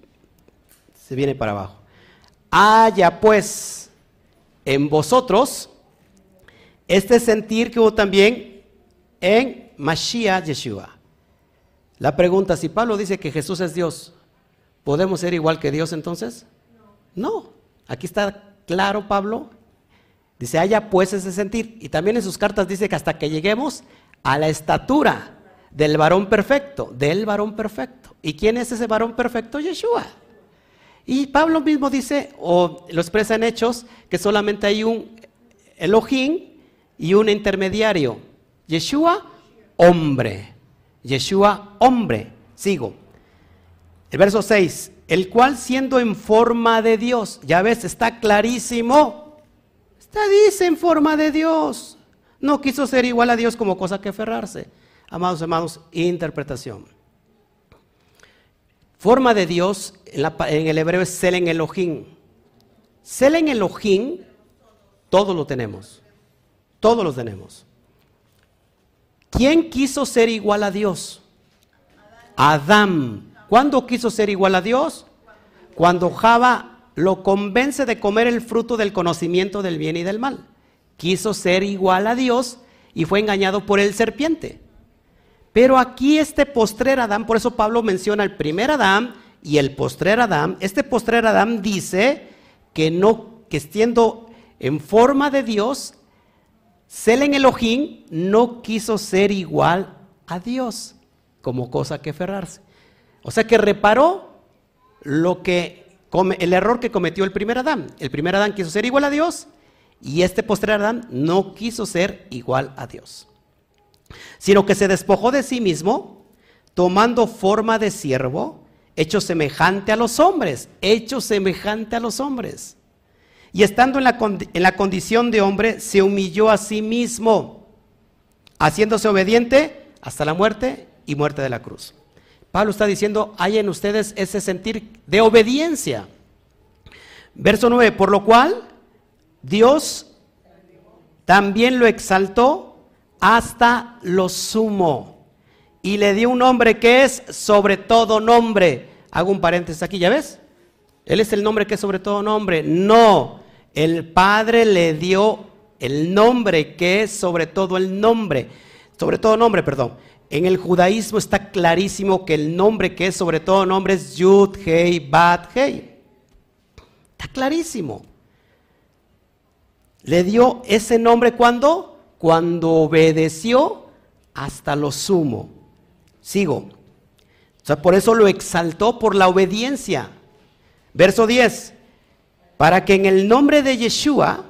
se viene para abajo. Haya pues en vosotros este sentir que hubo también en Mashiach Yeshua. La pregunta, si Pablo dice que Jesús es Dios, ¿podemos ser igual que Dios entonces? No. Aquí está claro Pablo Dice, haya pues ese sentir. Y también en sus cartas dice que hasta que lleguemos a la estatura del varón perfecto, del varón perfecto. ¿Y quién es ese varón perfecto? Yeshua. Y Pablo mismo dice, o lo expresa en Hechos, que solamente hay un Elohim y un intermediario. Yeshua, hombre. Yeshua, hombre. Sigo. El verso 6, el cual siendo en forma de Dios, ya ves, está clarísimo. Está, dice en forma de Dios. No quiso ser igual a Dios como cosa que aferrarse. Amados hermanos, interpretación. Forma de Dios en, el hebreo es Selen Elohim. Selen Elohim, todo lo tenemos. Todos los tenemos. ¿Quién quiso ser igual a Dios? Adán. ¿Cuándo quiso ser igual a Dios? Cuando Java lo convence de comer el fruto del conocimiento del bien y del mal. Quiso ser igual a Dios y fue engañado por el serpiente. Pero aquí este postrer Adán, por eso Pablo menciona el primer Adán y el postrer Adán. Este postrer Adán dice que no, que siendo en forma de Dios, Selen Elohim no quiso ser igual a Dios como cosa que aferrarse. O sea que reparó lo que el error que cometió el primer Adán. El primer Adán quiso ser igual a Dios y este postrer Adán no quiso ser igual a Dios sino que se despojó de sí mismo, tomando forma de siervo, hecho semejante a los hombres, hecho semejante a los hombres. Y estando en la, en la condición de hombre, se humilló a sí mismo, haciéndose obediente hasta la muerte y muerte de la cruz. Pablo está diciendo, hay en ustedes ese sentir de obediencia. Verso 9, por lo cual Dios también lo exaltó hasta lo sumo y le dio un nombre que es sobre todo nombre. Hago un paréntesis aquí, ¿ya ves? Él es el nombre que es sobre todo nombre. No, el Padre le dio el nombre que es sobre todo el nombre. Sobre todo nombre, perdón. En el judaísmo está clarísimo que el nombre que es sobre todo nombre es Yud, Hei, Bat, Hei. Está clarísimo. Le dio ese nombre cuando? Cuando obedeció hasta lo sumo. Sigo. Por eso lo exaltó por la obediencia. Verso 10. Para que en el nombre de Yeshua,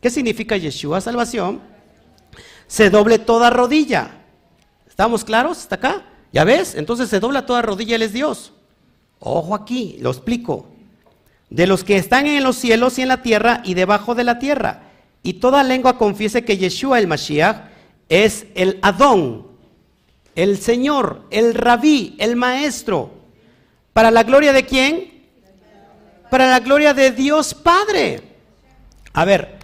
¿qué significa Yeshua? Salvación. Se doble toda rodilla. ¿Estamos claros hasta acá? ¿Ya ves? Entonces se dobla toda rodilla, Él es Dios. Ojo aquí, lo explico. De los que están en los cielos y en la tierra y debajo de la tierra. Y toda lengua confiese que Yeshua el Mashiach es el Adón, el Señor, el Rabí, el Maestro. ¿Para la gloria de quién? Para la gloria de Dios Padre. A ver,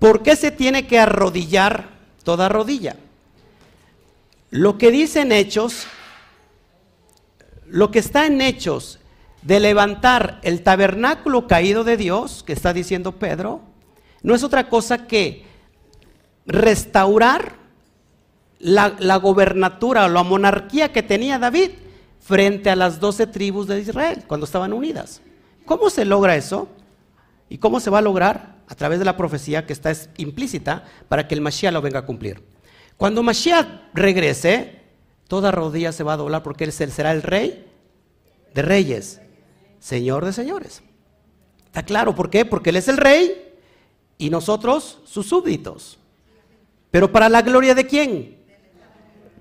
¿por qué se tiene que arrodillar toda rodilla? Lo que dicen Hechos, lo que está en Hechos de levantar el tabernáculo caído de Dios, que está diciendo Pedro, no es otra cosa que restaurar la, la gobernatura o la monarquía que tenía David frente a las doce tribus de Israel cuando estaban unidas. ¿Cómo se logra eso? ¿Y cómo se va a lograr? A través de la profecía que está es- implícita para que el Mashiach lo venga a cumplir. Cuando Mashiach regrese, toda rodilla se va a doblar porque él será el rey de reyes, señor de señores. ¿Está claro por qué? Porque él es el rey y nosotros sus súbditos. Pero para la gloria de quién?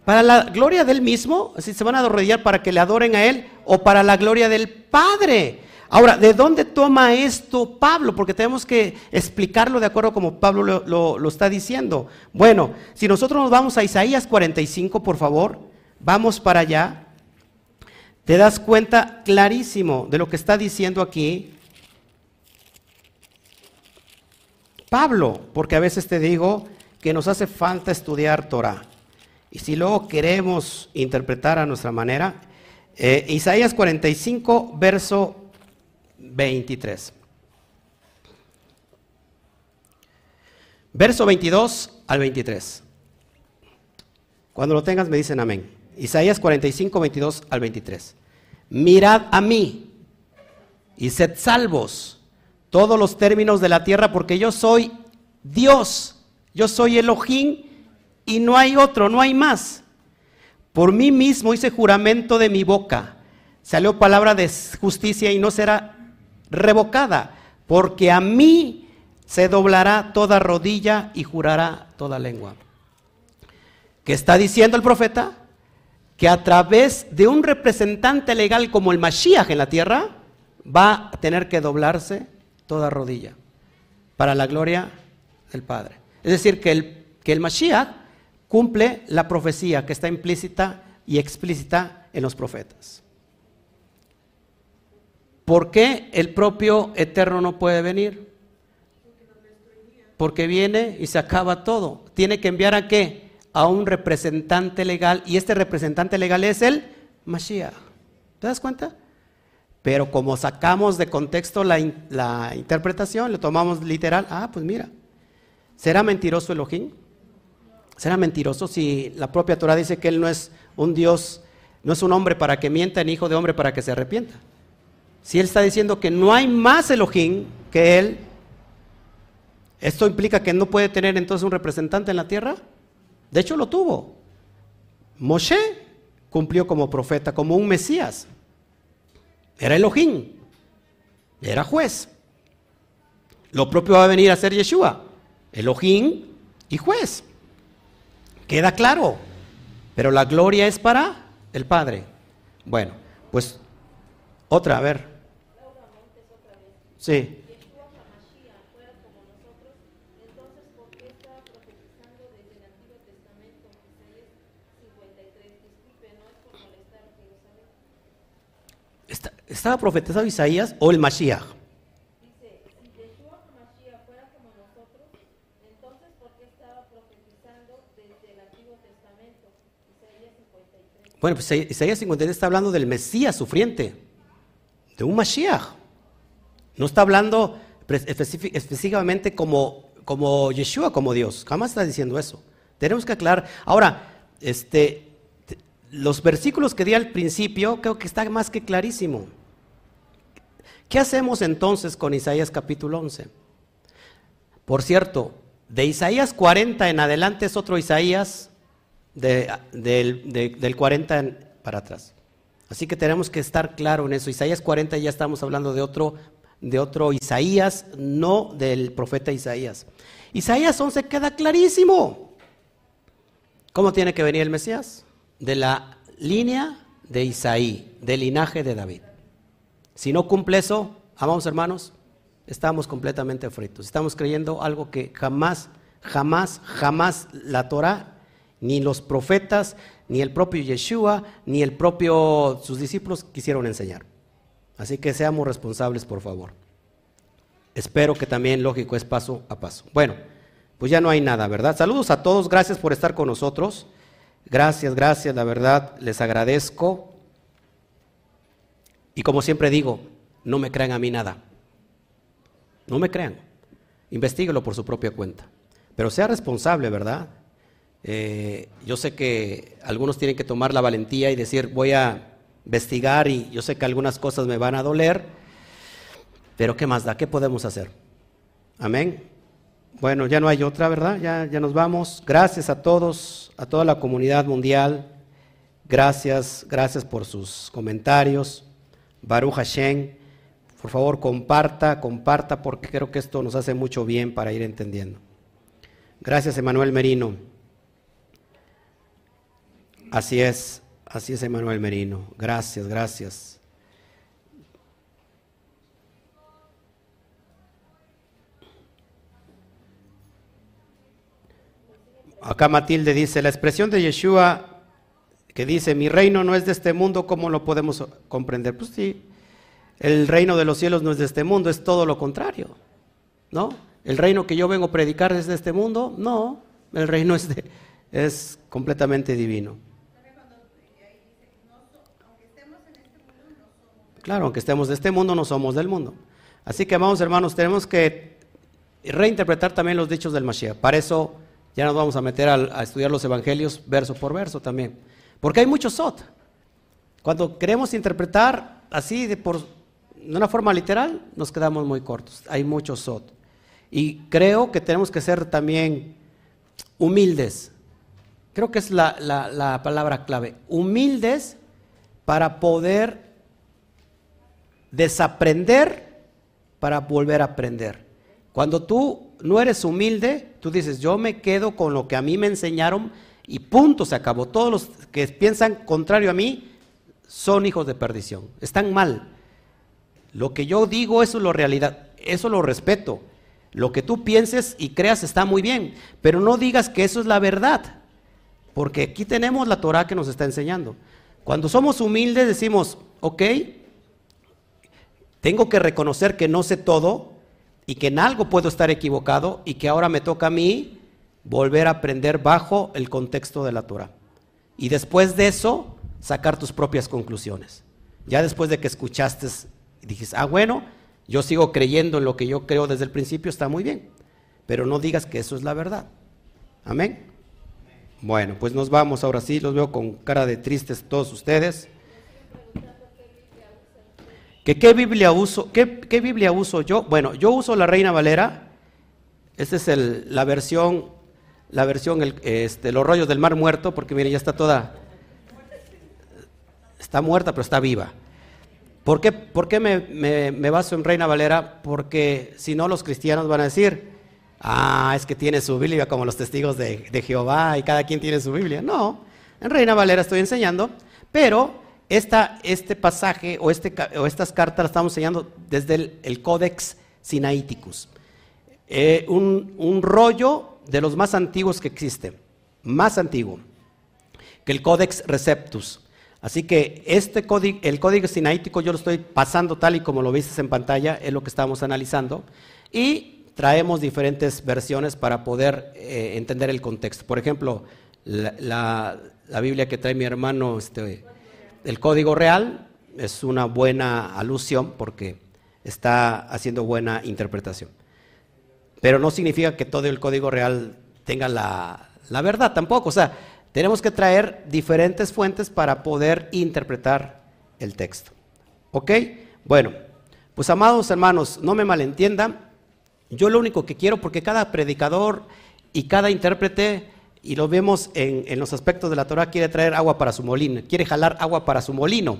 Para la gloria del mismo, si se van a arrodillar para que le adoren a él o para la gloria del Padre. Ahora, ¿de dónde toma esto Pablo? Porque tenemos que explicarlo de acuerdo como Pablo lo, está diciendo. Bueno, si nosotros nos vamos a Isaías 45, por favor, vamos para allá. Te das cuenta clarísimo de lo que está diciendo aquí Pablo, porque a veces te digo que nos hace falta estudiar Torah. Y si luego queremos interpretar a nuestra manera, eh, Isaías 45, verso 23. Verso 22 al 23. Cuando lo tengas me dicen amén. Isaías 45, 22 al 23. Mirad a mí y sed salvos todos los términos de la tierra, porque yo soy Dios. Yo soy Elohim y no hay otro, no hay más. Por mí mismo hice juramento de mi boca. Salió palabra de justicia y no será revocada, porque a mí se doblará toda rodilla y jurará toda lengua. ¿Qué está diciendo el profeta? Que a través de un representante legal como el Mashiach en la tierra, va a tener que doblarse toda rodilla para la gloria del Padre. Es decir, que el, que el Mashiach cumple la profecía que está implícita y explícita en los profetas. ¿Por qué el propio Eterno no puede venir? Porque viene y se acaba todo. Tiene que enviar a qué? A un representante legal. Y este representante legal es el Mashiach. ¿Te das cuenta? Pero como sacamos de contexto la, la interpretación, lo tomamos literal, ah, pues mira, ¿será mentiroso Elohim? ¿Será mentiroso si la propia Torah dice que Él no es un Dios, no es un hombre para que mienta, ni hijo de hombre para que se arrepienta? Si Él está diciendo que no hay más Elohim que Él, ¿esto implica que no puede tener entonces un representante en la tierra? De hecho lo tuvo. Moshe cumplió como profeta, como un Mesías. Era Elohim. Era juez. Lo propio va a venir a ser Yeshua. Elohim y juez. Queda claro. Pero la gloria es para el Padre. Bueno, pues otra, a ver. Sí. ¿Estaba profetizado Isaías o el Mashiach? Dice, si Yeshua Mashiach fuera como nosotros, entonces ¿por qué estaba profetizando desde el Antiguo Testamento? Isaías 53. Bueno, pues Isaías 53 está hablando del Mesías sufriente, de un Mashiach. No está hablando específicamente como, como Yeshua, como Dios. Jamás está diciendo eso. Tenemos que aclarar. Ahora, este, los versículos que di al principio creo que está más que clarísimo. ¿Qué hacemos entonces con Isaías capítulo 11? Por cierto, de Isaías 40 en adelante es otro Isaías del 40 para atrás. Así que tenemos que estar claro en eso. Isaías 40 ya estamos hablando de otro, de otro Isaías, no del profeta Isaías. Isaías 11 queda clarísimo. ¿Cómo tiene que venir el Mesías? De la línea de Isaí, del linaje de David. Si no cumple eso, amados hermanos, estamos completamente fritos. Estamos creyendo algo que jamás, jamás, jamás la Torah, ni los profetas, ni el propio Yeshua, ni el propio sus discípulos quisieron enseñar. Así que seamos responsables, por favor. Espero que también lógico es paso a paso. Bueno, pues ya no hay nada, ¿verdad? Saludos a todos, gracias por estar con nosotros. Gracias, gracias, la verdad, les agradezco. Y como siempre digo, no me crean a mí nada. No me crean. Investíguelo por su propia cuenta. Pero sea responsable, ¿verdad? Eh, yo sé que algunos tienen que tomar la valentía y decir, voy a investigar y yo sé que algunas cosas me van a doler, pero ¿qué más da? ¿Qué podemos hacer? Amén. Bueno, ya no hay otra, ¿verdad? Ya, ya nos vamos. Gracias a todos, a toda la comunidad mundial. Gracias, gracias por sus comentarios. Baruch Hashem. Por favor, comparta, comparta, porque creo que esto nos hace mucho bien para ir entendiendo. Gracias, Emanuel Merino. Así es, así es, Emanuel Merino. Gracias, gracias. Acá Matilde dice, la expresión de Yeshua que dice, mi reino no es de este mundo, ¿cómo lo podemos comprender? Pues sí, el reino de los cielos no es de este mundo, es todo lo contrario, ¿no? El reino que yo vengo a predicar es de este mundo, no, el reino es, es completamente divino. Claro, aunque estemos de este mundo, no somos del mundo. Así que, amados hermanos, tenemos que reinterpretar también los dichos del Mashiach. Para eso ya nos vamos a meter a, estudiar los evangelios verso por verso también. Porque hay mucho sot. Cuando queremos interpretar así de, por, de una forma literal, nos quedamos muy cortos. Hay mucho sot. Y creo que tenemos que ser también humildes. Creo que es la- la palabra clave. Humildes para poder desaprender para volver a aprender. Cuando tú no eres humilde, tú dices, yo me quedo con lo que a mí me enseñaron y punto, se acabó. Todos los que piensan contrario a mí son hijos de perdición, están mal. Lo que yo digo, eso es lo realidad, eso lo respeto. Lo que tú pienses y creas está muy bien, pero no digas que eso es la verdad, porque aquí tenemos la Torah que nos está enseñando. Cuando somos humildes decimos, ok, tengo que reconocer que no sé todo y que en algo puedo estar equivocado y que ahora me toca a mí volver a aprender bajo el contexto de la Torah. Y después de eso, sacar tus propias conclusiones. Ya después de que escuchaste y dijiste, ah, bueno, yo sigo creyendo en lo que yo creo desde el principio, está muy bien. Pero no digas que eso es la verdad. Amén. Bueno, pues nos vamos ahora sí, los veo con cara de tristes todos ustedes. ¿Que ¿Qué Biblia uso? ¿Qué, qué Biblia uso yo? Bueno, yo uso la Reina Valera. Esta es el- la versión, la versión, el- este, los rollos del Mar Muerto, porque miren, ya está toda, está muerta, pero está viva. ¿Por qué, por qué me, me- me baso en Reina Valera? Porque si no, los cristianos van a decir, ah, es que tiene su Biblia como los testigos de, de Jehová y cada quien tiene su Biblia. No, en Reina Valera estoy enseñando, pero esta, este pasaje o, este, o estas cartas las estamos enseñando desde el, el Codex Sinaiticus. Eh, un, un rollo de los más antiguos que existe, más antiguo que el Codex Receptus. Así que este el código sinaítico yo lo estoy pasando tal y como lo viste en pantalla, es lo que estamos analizando, y traemos diferentes versiones para poder eh, entender el contexto. Por ejemplo, la, la- la Biblia que trae mi hermano, este, el código real, es una buena alusión porque está haciendo buena interpretación. Pero no significa que todo el código real tenga la, la verdad tampoco. O sea, tenemos que traer diferentes fuentes para poder interpretar el texto. ¿Ok? Bueno, pues amados hermanos, no me malentiendan. Yo lo único que quiero, porque cada predicador y cada intérprete, y lo vemos en, en los aspectos de la Torah, quiere traer agua para su molino, quiere jalar agua para su molino.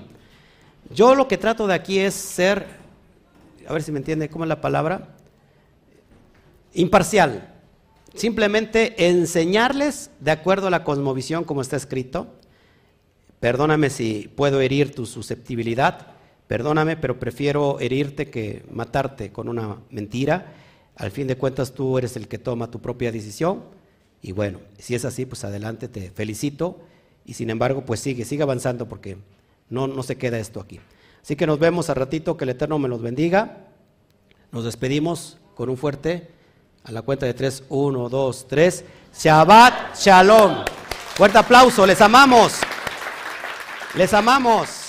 Yo lo que trato de aquí es ser, a ver si me entiende, ¿cómo es la palabra? imparcial. Simplemente enseñarles de acuerdo a la cosmovisión como está escrito. Perdóname si puedo herir tu susceptibilidad, perdóname, pero prefiero herirte que matarte con una mentira. Al fin de cuentas tú eres el que toma tu propia decisión. Y bueno, si es así, pues adelante, te felicito. Y sin embargo, pues sigue, sigue avanzando porque no, no se queda esto aquí. Así que nos vemos a ratito, que el Eterno me los bendiga. Nos despedimos con un fuerte, a la cuenta de tres, uno, dos, tres. Shabbat Shalom. Fuerte aplauso, les amamos. Les amamos.